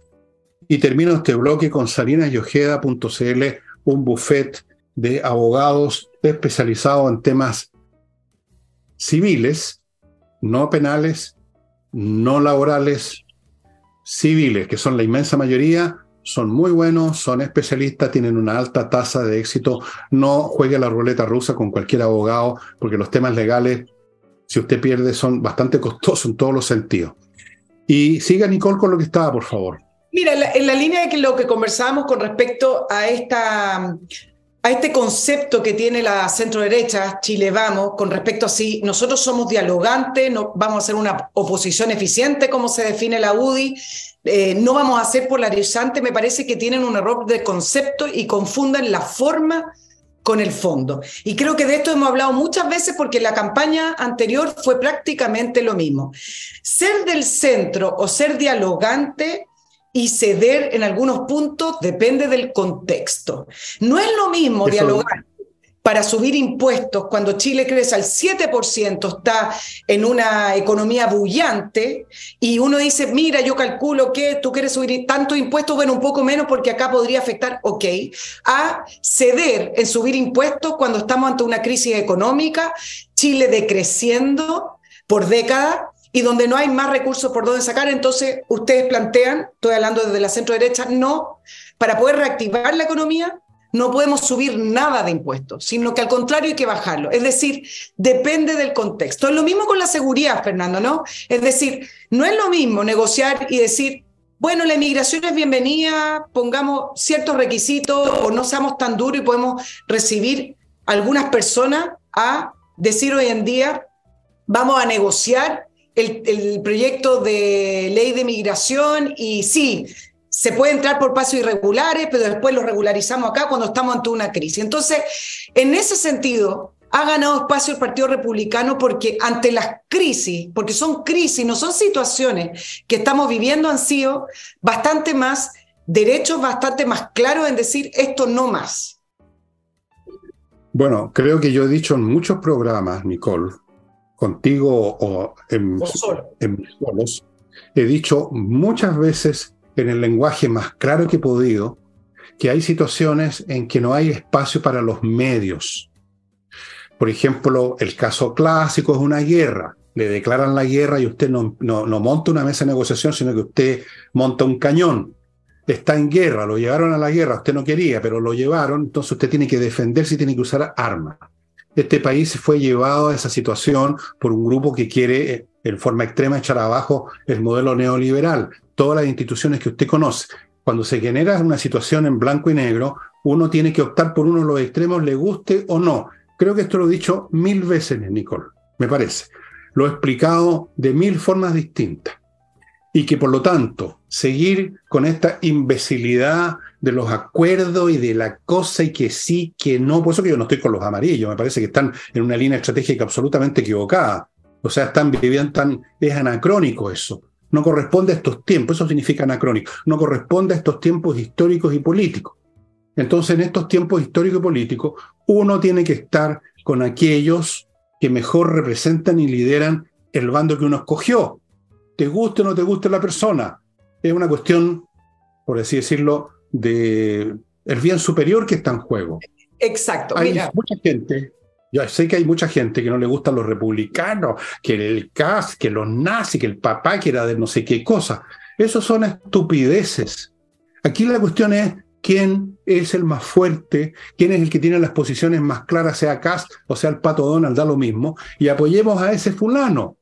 Y termino este bloque con salinasyojeda.cl, un buffet de abogados especializados en temas civiles, no penales, no laborales, civiles, que son la inmensa mayoría, son muy buenos, son especialistas, tienen una alta tasa de éxito. No juegue la ruleta rusa con cualquier abogado, porque los temas legales, si usted pierde, son bastante costosos en todos los sentidos. Y siga Nicole con lo que estaba, por favor. Mira, en la, línea de lo que conversábamos con respecto a esta a este concepto que tiene la centro derecha, Chile Vamos, con respecto a si nosotros somos dialogantes, no, vamos a hacer una oposición eficiente, como se define la UDI, eh, no vamos a ser polarizantes, me parece que tienen un error de concepto y confunden la forma con el fondo. Y creo que de esto hemos hablado muchas veces porque la campaña anterior fue prácticamente lo mismo. Ser del centro o ser dialogante y ceder en algunos puntos depende del contexto. No es lo mismo dialogar para subir impuestos cuando Chile crece al 7%, está en una economía bullante, y uno dice, mira, yo calculo que tú quieres subir tanto impuestos, bueno, un poco menos porque acá podría afectar, ok, a ceder en subir impuestos cuando estamos ante una crisis económica, Chile decreciendo por décadas, y donde no hay más recursos por donde sacar, entonces ustedes plantean, estoy hablando desde la centro derecha, no, para poder reactivar la economía no podemos subir nada de impuestos, sino que al contrario hay que bajarlo. Es decir, depende del contexto. Es lo mismo con la seguridad, Fernando, ¿no? Es decir, no es lo mismo negociar y decir, bueno, la inmigración es bienvenida, pongamos ciertos requisitos o no seamos tan duros y podemos recibir algunas personas a decir hoy en día, vamos a negociar el, proyecto de ley de migración y sí, se puede entrar por pasos irregulares, pero después lo regularizamos acá cuando estamos ante una crisis. Entonces, en ese sentido, ha ganado espacio el Partido Republicano porque ante las crisis, porque son crisis, no son situaciones que estamos viviendo, han sido bastante más derechos, bastante más claros en decir esto no más. Bueno, creo que yo he dicho en muchos programas, Nicole, contigo o en, en solos, he dicho muchas veces en el lenguaje más claro que he podido que hay situaciones en que no hay espacio para los medios. Por ejemplo, el caso clásico es una guerra. Le declaran la guerra y usted no, no, no monta una mesa de negociación, sino que usted monta un cañón. Está en guerra, lo llevaron a la guerra, usted no quería, pero lo llevaron, entonces usted tiene que defenderse y tiene que usar armas este país fue llevado a esa situación por un grupo que quiere eh, en forma extrema echar abajo el modelo neoliberal, todas las instituciones que usted conoce. Cuando se genera una situación en blanco y negro, uno tiene que optar por uno de los extremos, le guste o no. Creo que esto lo he dicho mil veces, Nicole, me parece. Lo he explicado de mil formas distintas. Y que por lo tanto, seguir con esta imbecilidad de los acuerdos y de la cosa y que sí, que no, por eso que yo no estoy con los amarillos, me parece que están en una línea estratégica absolutamente equivocada. O sea, están viviendo tan, es anacrónico eso. No corresponde a estos tiempos, eso significa anacrónico, no corresponde a estos tiempos históricos y políticos. Entonces, en estos tiempos históricos y políticos, uno tiene que estar con aquellos que mejor representan y lideran el bando que uno escogió. Te guste o no te guste la persona. Es una cuestión, por así decirlo, de el bien superior que está en juego. Exacto. Hay mucha gente, yo sé que hay mucha gente que no le gustan los republicanos, que el CAS, que los nazis, que el papá que era de no sé qué cosa. Esos son estupideces. Aquí la cuestión es quién es el más fuerte, quién es el que tiene las posiciones más claras, sea Cast o sea el Pato Donald, da lo mismo, y apoyemos a ese fulano.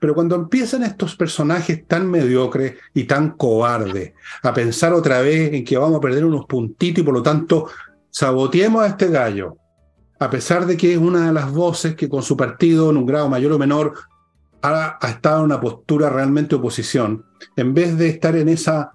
Pero cuando empiezan estos personajes tan mediocres y tan cobardes a pensar otra vez en que vamos a perder unos puntitos y por lo tanto saboteemos a este gallo, a pesar de que es una de las voces que con su partido, en un grado mayor o menor, ha, ha estado en una postura realmente oposición, en vez de estar en esa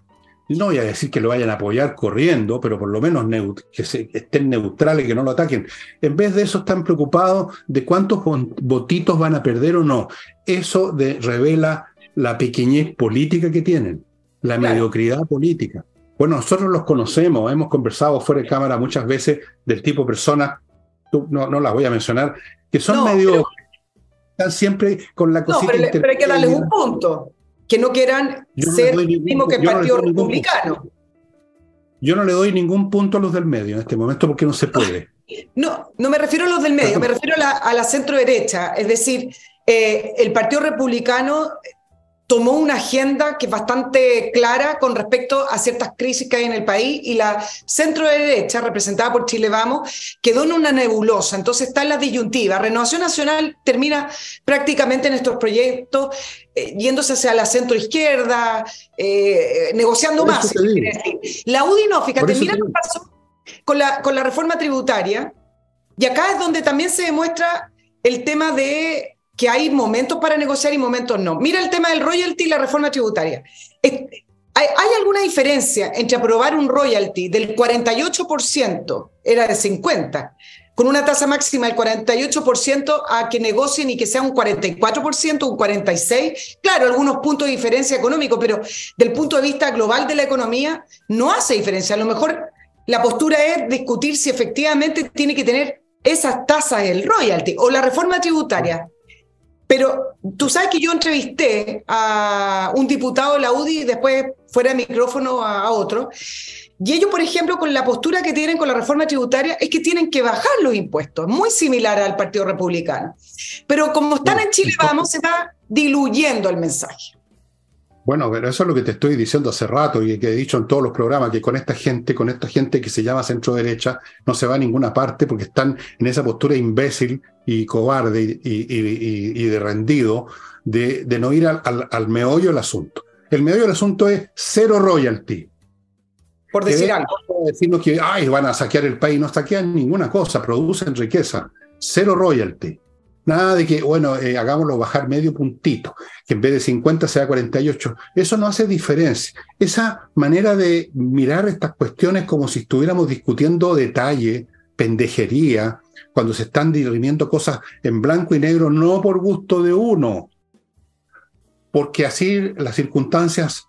no voy a decir que lo vayan a apoyar corriendo, pero por lo menos que, estén neutrales, que no lo ataquen. En vez de eso están preocupados de cuántos votitos van a perder o no. Eso revela la pequeñez política que tienen, la mediocridad política. Bueno, nosotros los conocemos, hemos conversado fuera de cámara muchas veces del tipo de personas, no, no las voy a mencionar, que son medio... Están siempre con la cosita... No, pero hay que darles un punto que no quieran ser el mismo que el Partido Republicano. Yo no le doy ningún punto a los del medio en este momento porque no se puede. No, no me refiero a los del medio, me refiero a la, centro derecha. Es decir, eh, el Partido Republicano tomó una agenda que es bastante clara con respecto a ciertas crisis que hay en el país y la centro derecha, representada por Chile Vamos, quedó en una nebulosa. Entonces está en la disyuntiva. Renovación Nacional termina prácticamente en estos proyectos eh, yéndose hacia la centro izquierda, eh, negociando más. La UDI no, fíjate, mira lo que pasó con la, con la reforma tributaria. Y acá es donde también se demuestra el tema de que hay momentos para negociar y momentos no. Mira el tema del royalty y la reforma tributaria. ¿Hay, alguna diferencia entre aprobar un royalty del 48%, era de 50%, con una tasa máxima del 48% a que negocien y que sea un 44%, un 46%? Claro, algunos puntos de diferencia económico, pero del punto de vista global de la economía no hace diferencia. A lo mejor la postura es discutir si efectivamente tiene que tener esas tasas el royalty o la reforma tributaria. Pero tú sabes que yo entrevisté a un diputado de la UDI y después fuera de micrófono a, otro. Y ellos, por ejemplo, con la postura que tienen con la reforma tributaria, es que tienen que bajar los impuestos, muy similar al Partido Republicano. Pero como están en Chile, vamos, se va diluyendo el mensaje. Bueno, pero eso es lo que te estoy diciendo hace rato y que he dicho en todos los programas, que con esta gente, con esta gente que se llama centro derecha, no se va a ninguna parte porque están en esa postura imbécil y cobarde y, de rendido de, no ir al, meollo del asunto. El meollo del asunto es cero royalty. Por decir algo. Decirnos que Ay, van a saquear el país, no saquean ninguna cosa, producen riqueza. Cero royalty. Nada de que, bueno, eh, hagámoslo bajar medio puntito, que en vez de 50 sea 48. Eso no hace diferencia. Esa manera de mirar estas cuestiones como si estuviéramos discutiendo detalle, pendejería, cuando se están dirimiendo cosas en blanco y negro, no por gusto de uno, porque así las circunstancias,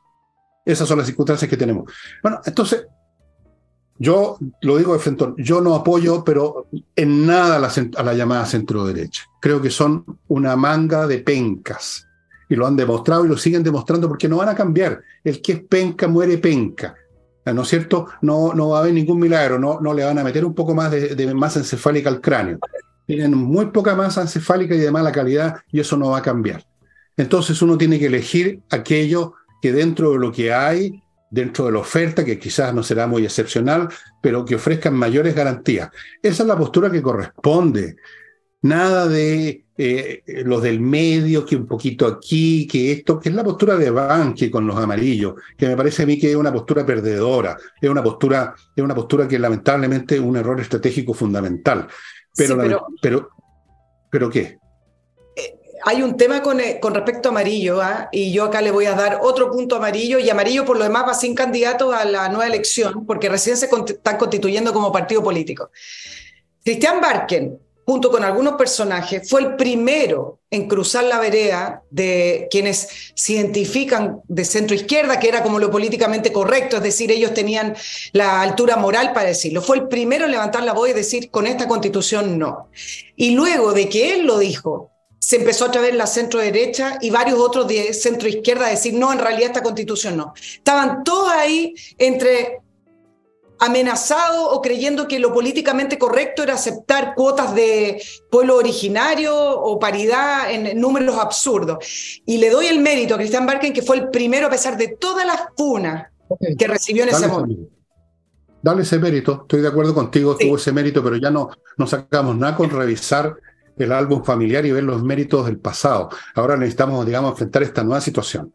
esas son las circunstancias que tenemos. Bueno, entonces, yo lo digo de frente, yo no apoyo, pero en nada a la, llamada centro derecha. Creo que son una manga de pencas. Y lo han demostrado y lo siguen demostrando porque no van a cambiar. El que es penca muere penca. ¿No es cierto? No, no va a haber ningún milagro, no, no le van a meter un poco más de, de masa encefálica al cráneo. Tienen muy poca masa encefálica y de mala calidad y eso no va a cambiar. Entonces uno tiene que elegir aquello que dentro de lo que hay dentro de la oferta, que quizás no será muy excepcional, pero que ofrezcan mayores garantías. Esa es la postura que corresponde. Nada de eh, los del medio, que un poquito aquí, que esto, que es la postura de Banque con los amarillos, que me parece a mí que es una postura perdedora, es una postura, es una postura que lamentablemente es un error estratégico fundamental. Pero, pero, pero, pero, ¿qué? Hay un tema con, eh, respecto a amarillo, ¿ah? y yo acá le voy a dar otro punto amarillo, y amarillo por lo demás va sin candidato a la nueva elección, porque recién se están constituyendo como partido político. Cristian Barken, junto con algunos personajes, fue el primero en cruzar la vereda de quienes se identifican de centro izquierda, que era como lo políticamente correcto, es decir, ellos tenían la altura moral para decirlo. Fue el primero en levantar la voz y decir, con esta constitución no. Y luego de que él lo dijo, se empezó a través la centro derecha y varios otros de centro izquierda a decir, no, en realidad esta constitución no. Estaban todos ahí entre amenazados o creyendo que lo políticamente correcto era aceptar cuotas de pueblo originario o paridad en números absurdos. Y le doy el mérito a Cristian Barken, que fue el primero a pesar de todas las punas que recibió en ese momento. Dale ese mérito, estoy de acuerdo contigo, tuvo ese mérito, pero ya no, no sacamos nada con revisar el álbum familiar y ver los méritos del pasado. Ahora necesitamos, digamos, enfrentar esta nueva situación.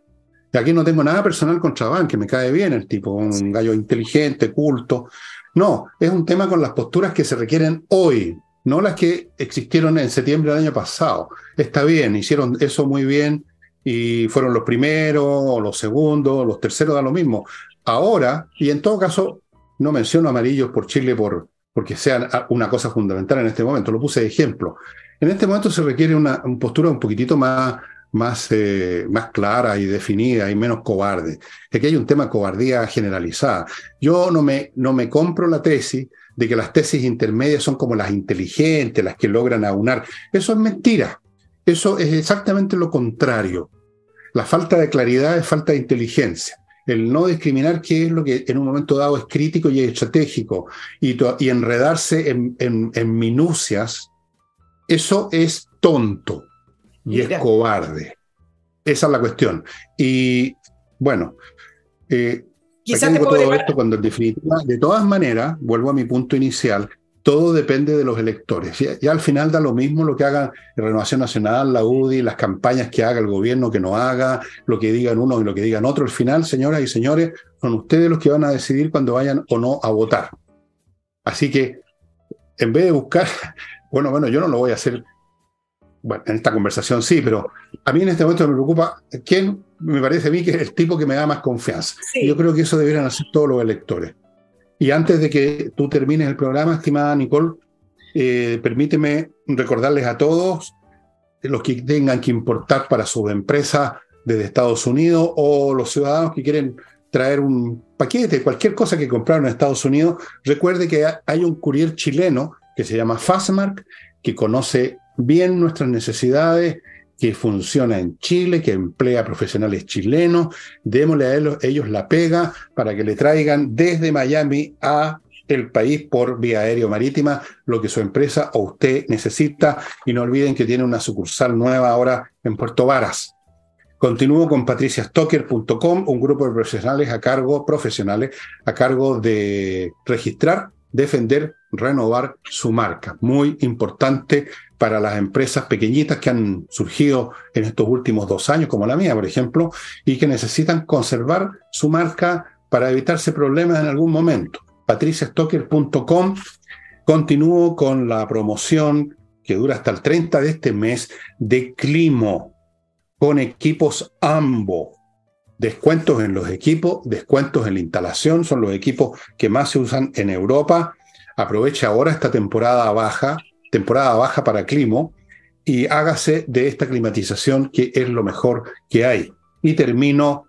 Y aquí no tengo nada personal contra Van, que me cae bien el tipo, un gallo inteligente, culto. No, es un tema con las posturas que se requieren hoy, no las que existieron en septiembre del año pasado. Está bien, hicieron eso muy bien y fueron los primeros, o los segundos, los terceros, da lo mismo. Ahora, y en todo caso, no menciono amarillos por Chile por, porque sea una cosa fundamental en este momento, lo puse de ejemplo. En este momento se requiere una, postura un poquitito más, más, eh, más clara y definida y menos cobarde. Aquí hay un tema de cobardía generalizada. Yo no me, no me compro la tesis de que las tesis intermedias son como las inteligentes, las que logran aunar. Eso es mentira. Eso es exactamente lo contrario. La falta de claridad es falta de inteligencia. El no discriminar qué es lo que en un momento dado es crítico y estratégico y, y enredarse en, en, en minucias eso es tonto y es cobarde. Esa es la cuestión. Y bueno, eh, todo esto cuando en definitiva, de todas maneras, vuelvo a mi punto inicial, todo depende de los electores. Y, al final da lo mismo lo que haga Renovación Nacional, la UDI, las campañas que haga el gobierno, que no haga, lo que digan uno y lo que digan otro. Al final, señoras y señores, son ustedes los que van a decidir cuando vayan o no a votar. Así que, en vez de buscar bueno, bueno, yo no lo voy a hacer. Bueno, en esta conversación sí, pero a mí en este momento me preocupa quién me parece a mí que es el tipo que me da más confianza. Yo creo que eso deberían hacer todos los electores. Y antes de que tú termines el programa, estimada Nicole, eh, permíteme recordarles a todos los que tengan que importar para su empresa desde Estados Unidos o los ciudadanos que quieren traer un paquete, cualquier cosa que compraron en Estados Unidos, recuerde que hay un courier chileno que se llama Fastmark, que conoce bien nuestras necesidades, que funciona en Chile, que emplea profesionales chilenos. Démosle a ellos, la pega para que le traigan desde Miami a el país por vía aérea o marítima lo que su empresa o usted necesita. Y no olviden que tiene una sucursal nueva ahora en Puerto Varas. Continúo con patriciastocker.com, un grupo de profesionales a cargo, profesionales a cargo de registrar, defender, renovar su marca. Muy importante para las empresas pequeñitas que han surgido en estos últimos dos años, como la mía, por ejemplo, y que necesitan conservar su marca para evitarse problemas en algún momento. patriciastocker.com. Continúo con la promoción que dura hasta el 30 de este mes de Climo, con equipos AMBO. Descuentos en los equipos, descuentos en la instalación, son los equipos que más se usan en Europa aproveche ahora esta temporada baja, temporada baja para Climo, y hágase de esta climatización que es lo mejor que hay. Y termino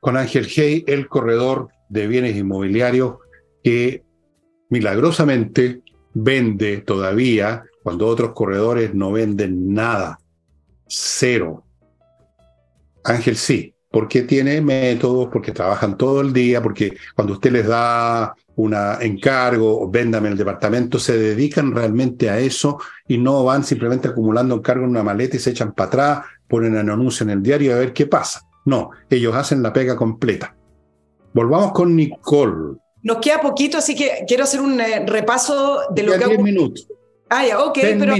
con Ángel Hey, el corredor de bienes inmobiliarios que milagrosamente vende todavía cuando otros corredores no venden nada. Cero. Ángel sí, porque tiene métodos, porque trabajan todo el día, porque cuando usted les da un encargo, o véndame el departamento, se dedican realmente a eso y no van simplemente acumulando encargo en una maleta y se echan para atrás, ponen un anuncio en el diario a ver qué pasa. No, ellos hacen la pega completa. Volvamos con Nicole. Nos queda poquito, así que quiero hacer un eh, repaso de lo que... Diez minutos. Ah, ya, ok, pero...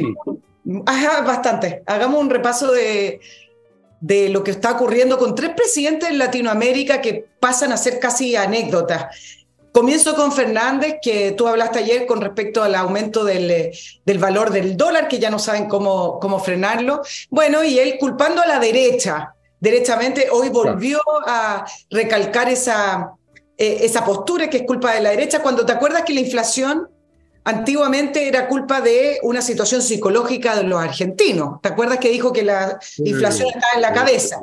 Ajá, bastante. Hagamos un repaso de, de lo que está ocurriendo con tres presidentes en Latinoamérica que pasan a ser casi anécdotas. Comienzo con Fernández, que tú hablaste ayer con respecto al aumento del, del, valor del dólar, que ya no saben cómo, cómo frenarlo. Bueno, y él culpando a la derecha, derechamente, hoy volvió a recalcar esa, eh, esa postura que es culpa de la derecha, cuando te acuerdas que la inflación antiguamente era culpa de una situación psicológica de los argentinos. ¿Te acuerdas que dijo que la inflación estaba en la cabeza?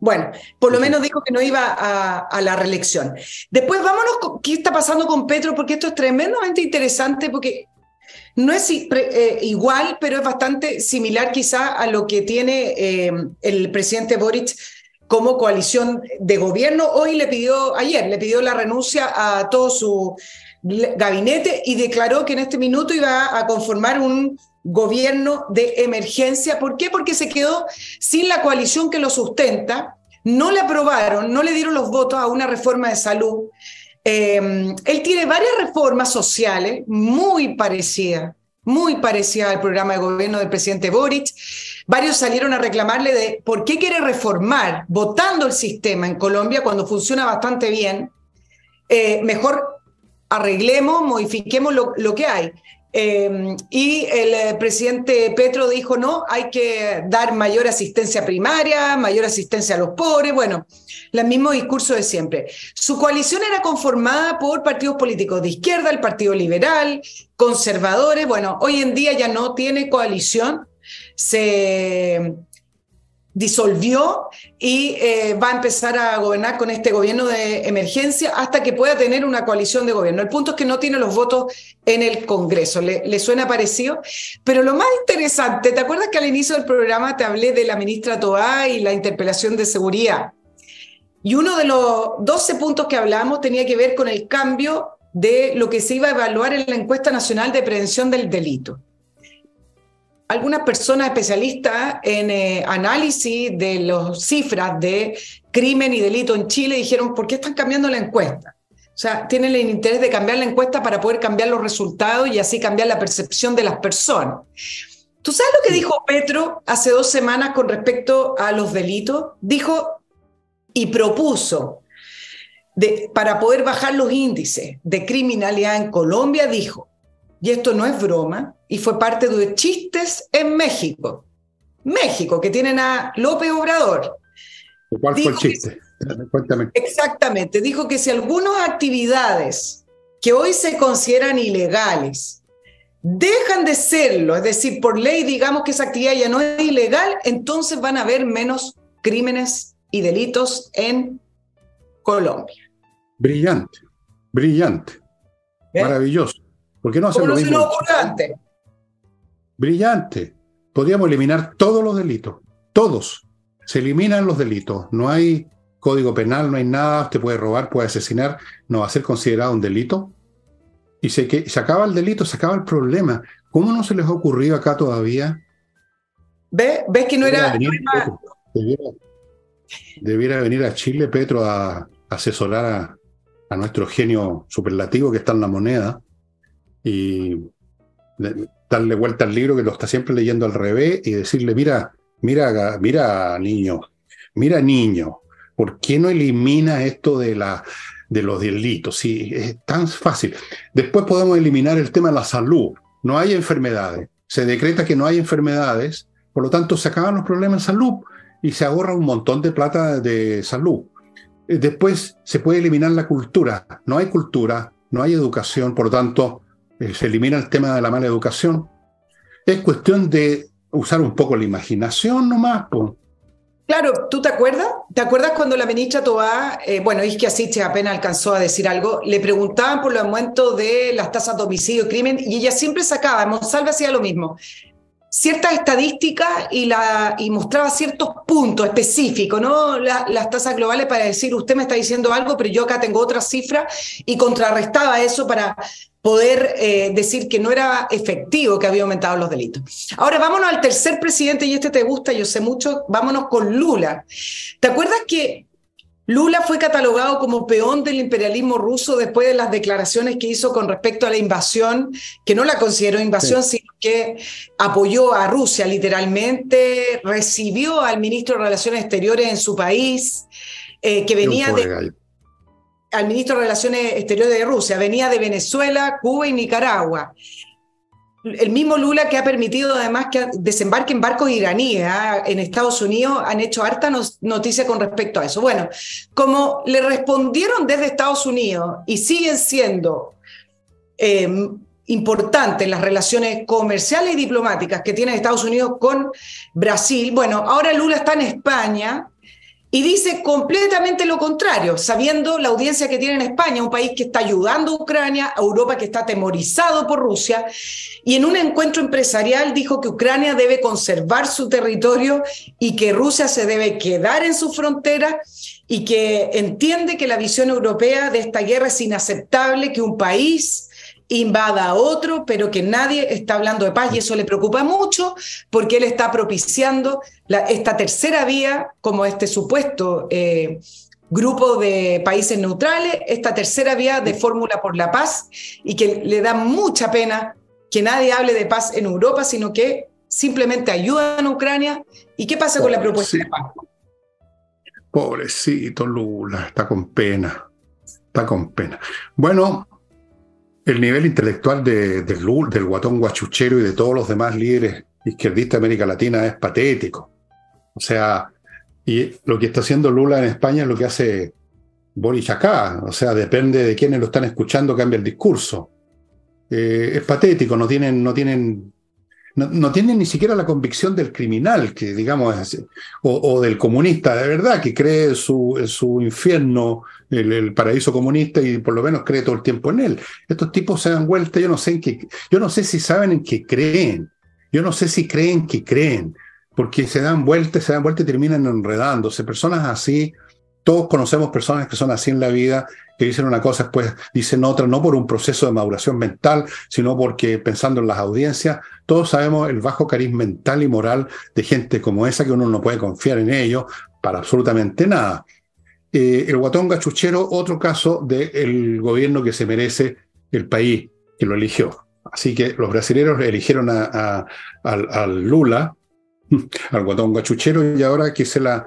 Bueno, por lo menos dijo que no iba a, la reelección. Después vámonos, con, ¿qué está pasando con Petro? Porque esto es tremendamente interesante porque no es eh, igual, pero es bastante similar quizá a lo que tiene eh, el presidente Boric como coalición de gobierno. Hoy le pidió, ayer le pidió la renuncia a todo su gabinete y declaró que en este minuto iba a conformar un gobierno de emergencia. ¿Por qué? Porque se quedó sin la coalición que lo sustenta, no le aprobaron, no le dieron los votos a una reforma de salud. Eh, él tiene varias reformas sociales muy parecidas, muy parecidas al programa de gobierno del presidente Boric. Varios salieron a reclamarle de por qué quiere reformar votando el sistema en Colombia cuando funciona bastante bien. Eh, mejor arreglemos, modifiquemos lo, que hay. Eh, y el eh, presidente Petro dijo, no, hay que dar mayor asistencia primaria, mayor asistencia a los pobres, bueno, el mismo discurso de siempre. Su coalición era conformada por partidos políticos de izquierda, el Partido Liberal, conservadores, bueno, hoy en día ya no tiene coalición, se disolvió y eh, va a empezar a gobernar con este gobierno de emergencia hasta que pueda tener una coalición de gobierno. El punto es que no tiene los votos en el Congreso. ¿Le, suena parecido? Pero lo más interesante, ¿te acuerdas que al inicio del programa te hablé de la ministra Toá y la interpelación de seguridad? Y uno de los 12 puntos que hablamos tenía que ver con el cambio de lo que se iba a evaluar en la encuesta nacional de prevención del delito algunas personas especialistas en eh, análisis de las cifras de crimen y delito en Chile dijeron, ¿por qué están cambiando la encuesta? O sea, tienen el interés de cambiar la encuesta para poder cambiar los resultados y así cambiar la percepción de las personas. ¿Tú sabes lo que dijo Petro hace dos semanas con respecto a los delitos? Dijo y propuso de, para poder bajar los índices de criminalidad en Colombia, dijo, y esto no es broma, y fue parte de chistes en México. México, que tienen a López Obrador. ¿Cuál fue el chiste? Cuéntame. Exactamente, dijo que si algunas actividades que hoy se consideran ilegales dejan de serlo, es decir, por ley digamos que esa actividad ya no es ilegal, entonces van a haber menos crímenes y delitos en Colombia. Brillante, brillante, ¿Eh? maravilloso. ¿Por qué no hacer lo mismo? Brillante. Podríamos eliminar todos los delitos. Todos. Se eliminan los delitos. No hay código penal, no hay nada. Usted puede robar, puede asesinar. No va a ser considerado un delito. Y se, que, se acaba el delito, se acaba el problema. ¿Cómo no se les ha ocurrido acá todavía? ¿Ves? ¿Ves que no era... Debiera, venir a Chile, Petro, a, asesorar a, a, nuestro genio superlativo que está en la moneda y darle vuelta al libro que lo está siempre leyendo al revés y decirle, mira, mira, mira, niño, mira, niño, ¿por qué no elimina esto de, la, de los delitos? Sí, es tan fácil. Después podemos eliminar el tema de la salud. No hay enfermedades. Se decreta que no hay enfermedades, por lo tanto se acaban los problemas de salud y se ahorra un montón de plata de salud. Eh, después se puede eliminar la cultura. No hay cultura, no hay educación, por lo tanto eh, se elimina el tema de la mala educación. Es cuestión de usar un poco la imaginación nomás. Claro, ¿tú te acuerdas? ¿Te acuerdas cuando la ministra Toá, eh, bueno, es que así apenas alcanzó a decir algo, le preguntaban por el aumento de las tasas de homicidio y crimen y ella siempre sacaba, Monsalve hacía lo mismo, ciertas estadísticas y, la, y mostraba ciertos puntos específicos, ¿no? las tasas globales para decir, usted me está diciendo algo, pero yo acá tengo otra cifra y contrarrestaba eso para poder eh, decir que no era efectivo que había aumentado los delitos. Ahora vámonos al tercer presidente, y este te gusta, yo sé mucho, vámonos con Lula. ¿Te acuerdas que Lula fue catalogado como peón del imperialismo ruso después de las declaraciones que hizo con respecto a la invasión, que no la consideró invasión, sino que apoyó a Rusia literalmente, recibió al ministro de Relaciones Exteriores en su país, eh, que venía de... Al ministro de Relaciones Exteriores de Rusia, venía de Venezuela, Cuba y Nicaragua el mismo Lula que ha permitido además que desembarquen barcos iraníes ¿ah? en Estados Unidos, han hecho harta noticia con respecto a eso. Bueno, como le respondieron desde Estados Unidos y siguen siendo em, importantes las relaciones comerciales y diplomáticas que tiene Estados Unidos con Brasil, bueno, ahora Lula está en España y dice completamente lo contrario, sabiendo la audiencia que tiene en España, un país que está ayudando a Ucrania, a Europa que está atemorizado por Rusia, y en un encuentro empresarial dijo que Ucrania debe conservar su territorio y que Rusia se debe quedar en su frontera y que entiende que la visión europea de esta guerra es inaceptable, que un país invada a otro, pero que nadie está hablando de paz y eso le preocupa mucho porque él está propiciando esta tercera vía como este supuesto eh, grupo de países neutrales, esta tercera vía de fórmula por la paz y que le da mucha pena que nadie hable de paz en Europa, sino que simplemente ayudan a Ucrania. ¿Y qué pasa con la propuesta de paz? Pobrecito Lula, está con pena, está con pena. Bueno, el nivel intelectual de, del guatón guachuchero y de todos los demás líderes izquierdistas de América Latina es patético. O sea, y lo que está haciendo Lula en España es lo que hace Boris. O sea, depende de quiénes lo están escuchando, cambia el discurso. Eh, es patético, no tienen, no tienen no, tienen ni siquiera la convicción del criminal, que digamos, o, del comunista de verdad, que cree en su, su infierno, el, paraíso comunista, y por lo menos cree todo el tiempo en él. Estos tipos se dan vuelta, yo no sé en qué, yo no sé si saben en qué creen, yo no sé si creen que creen, porque se dan vueltas, se dan vuelta y terminan enredándose. Personas así, todos conocemos personas que son así en la vida que dicen una cosa, después dicen otra, no por un proceso de maduración mental, sino porque pensando en las audiencias, todos sabemos el bajo cariz mental y moral de gente como esa que uno no puede confiar en ellos para absolutamente nada. Eh, el guatón gachuchero, otro caso del gobierno que se merece el país que lo eligió. Así que los brasileños eligieron a, al Lula, al guatón gachuchero, y ahora que se la...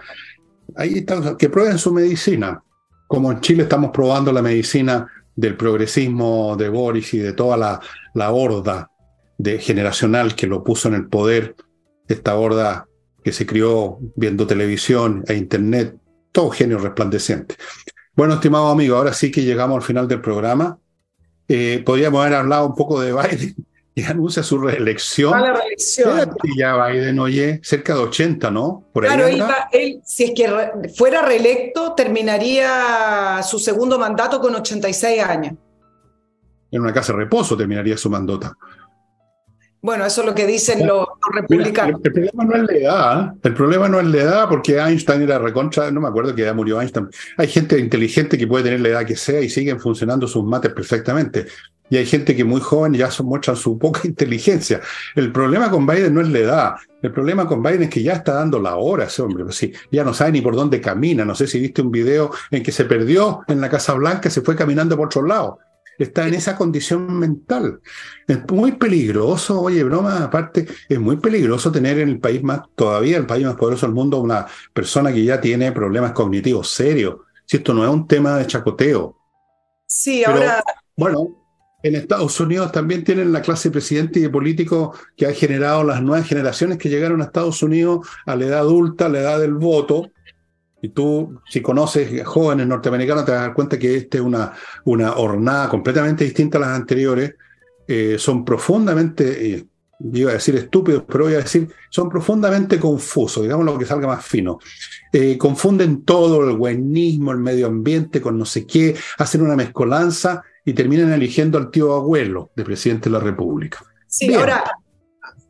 Ahí están, que prueben su medicina como en Chile estamos probando la medicina del progresismo de Boris y de toda la, la horda de generacional que lo puso en el poder, esta horda que se crió viendo televisión e internet, todo genio resplandeciente. Bueno, estimado amigo, ahora sí que llegamos al final del programa. Eh, podríamos haber hablado un poco de Biden y anuncia su reelección. A la reelección. ya Biden, oye, cerca de 80, ¿no? Por claro, él, si es que fuera reelecto, terminaría su segundo mandato con 86 años. En una casa de reposo terminaría su mandato. Bueno, eso es lo que dicen los, republicanos. el, problema no es la edad, ¿eh? el problema no es la edad, porque Einstein era recontra, no me acuerdo que ya murió Einstein. Hay gente inteligente que puede tener la edad que sea y siguen funcionando sus mates perfectamente y hay gente que muy joven ya muestran su poca inteligencia. El problema con Biden no es la edad, el problema con Biden es que ya está dando la hora ese hombre, pues sí, ya no sabe ni por dónde camina, no sé si viste un video en que se perdió en la Casa Blanca, se fue caminando por otro lado. Está en esa condición mental. Es muy peligroso, oye, broma, aparte, es muy peligroso tener en el país más, todavía el país más poderoso del mundo, una persona que ya tiene problemas cognitivos serios. Si esto no es un tema de chacoteo. Sí, ahora. Bueno, en Estados Unidos también tienen la clase presidente y de político que ha generado las nuevas generaciones que llegaron a Estados Unidos a la edad adulta, a la edad del voto. Y tú, si conoces jóvenes norteamericanos, te vas a dar cuenta que esta es una, una hornada completamente distinta a las anteriores. Eh, son profundamente, eh, iba a decir estúpidos, pero voy a decir, son profundamente confusos, digamos lo que salga más fino. Eh, confunden todo, el buenismo, el medio ambiente con no sé qué, hacen una mezcolanza y terminan eligiendo al tío abuelo de presidente de la República. Sí, ahora,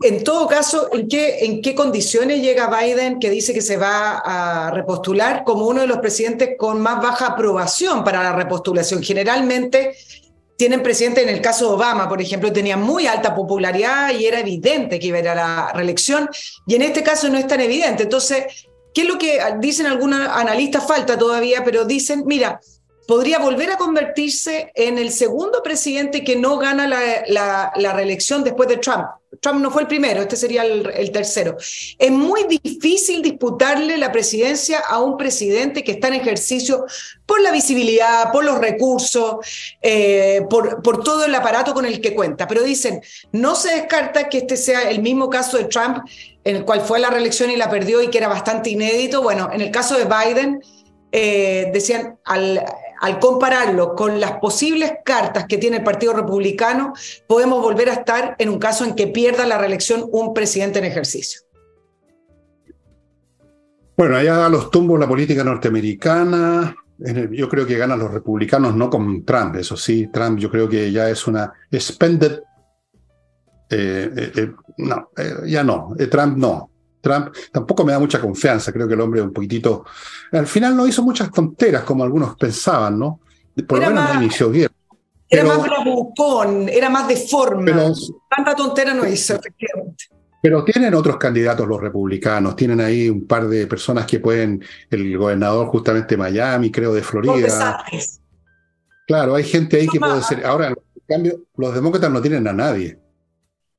en todo caso, ¿en qué, ¿en qué condiciones llega Biden que dice que se va a repostular como uno de los presidentes con más baja aprobación para la repostulación? Generalmente tienen presidente, en el caso de Obama, por ejemplo, tenía muy alta popularidad y era evidente que iba a ir a la reelección, y en este caso no es tan evidente. Entonces, ¿qué es lo que dicen algunos analistas? Falta todavía, pero dicen, mira, podría volver a convertirse en el segundo presidente que no gana la, reelección después de Trump. Trump no fue el primero, este sería el, tercero. Es muy difícil disputarle la presidencia a un presidente que está en ejercicio por la visibilidad, por los recursos, eh, por, todo el aparato con el que cuenta. Pero dicen, no se descarta que este sea el mismo caso de Trump, en el cual fue la reelección y la perdió y que era bastante inédito. Bueno, en el caso de Biden, eh, decían, al, al compararlo con las posibles cartas que tiene el Partido Republicano, podemos volver a estar en un caso en que pierda la reelección un presidente en ejercicio. Bueno, allá los tumbos la política norteamericana. Yo creo que ganan los republicanos, no con Trump, eso sí. Trump yo creo que ya es una expended. Eh, eh, eh, no, ya no. Trump no. Trump tampoco me da mucha confianza, creo que el hombre un poquitito... Al final no hizo muchas tonteras como algunos pensaban, ¿no? Por lo menos no inició bien. Era más bravucón, era más de forma. Tanta tontera no hizo, efectivamente. Pero tienen otros candidatos los republicanos, tienen ahí un par de personas que pueden, el gobernador justamente de Miami, creo de Florida. Claro, hay gente ahí que puede ser. Ahora, en cambio, los demócratas no tienen a nadie.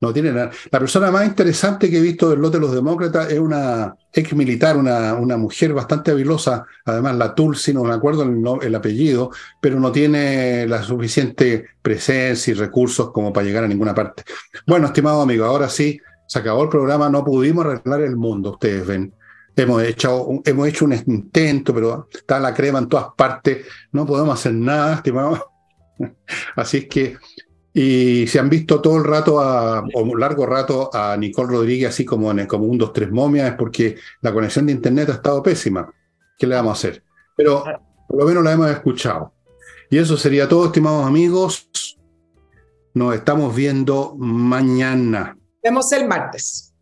No tiene nada. La persona más interesante que he visto del lote de los demócratas es una ex militar, una, una mujer bastante habilosa, además la Tulsi, no me acuerdo el, el, apellido, pero no tiene la suficiente presencia y recursos como para llegar a ninguna parte. Bueno, estimado amigo, ahora sí, se acabó el programa, no pudimos arreglar el mundo, ustedes ven. Hemos hecho, hemos hecho un intento, pero está la crema en todas partes, no podemos hacer nada, estimado. Así es que y se han visto todo el rato, a, o largo rato, a Nicole Rodríguez así como, en, como un, dos, tres momias, es porque la conexión de Internet ha estado pésima. ¿Qué le vamos a hacer? Pero por lo menos la hemos escuchado. Y eso sería todo, estimados amigos. Nos estamos viendo mañana. Vemos el martes.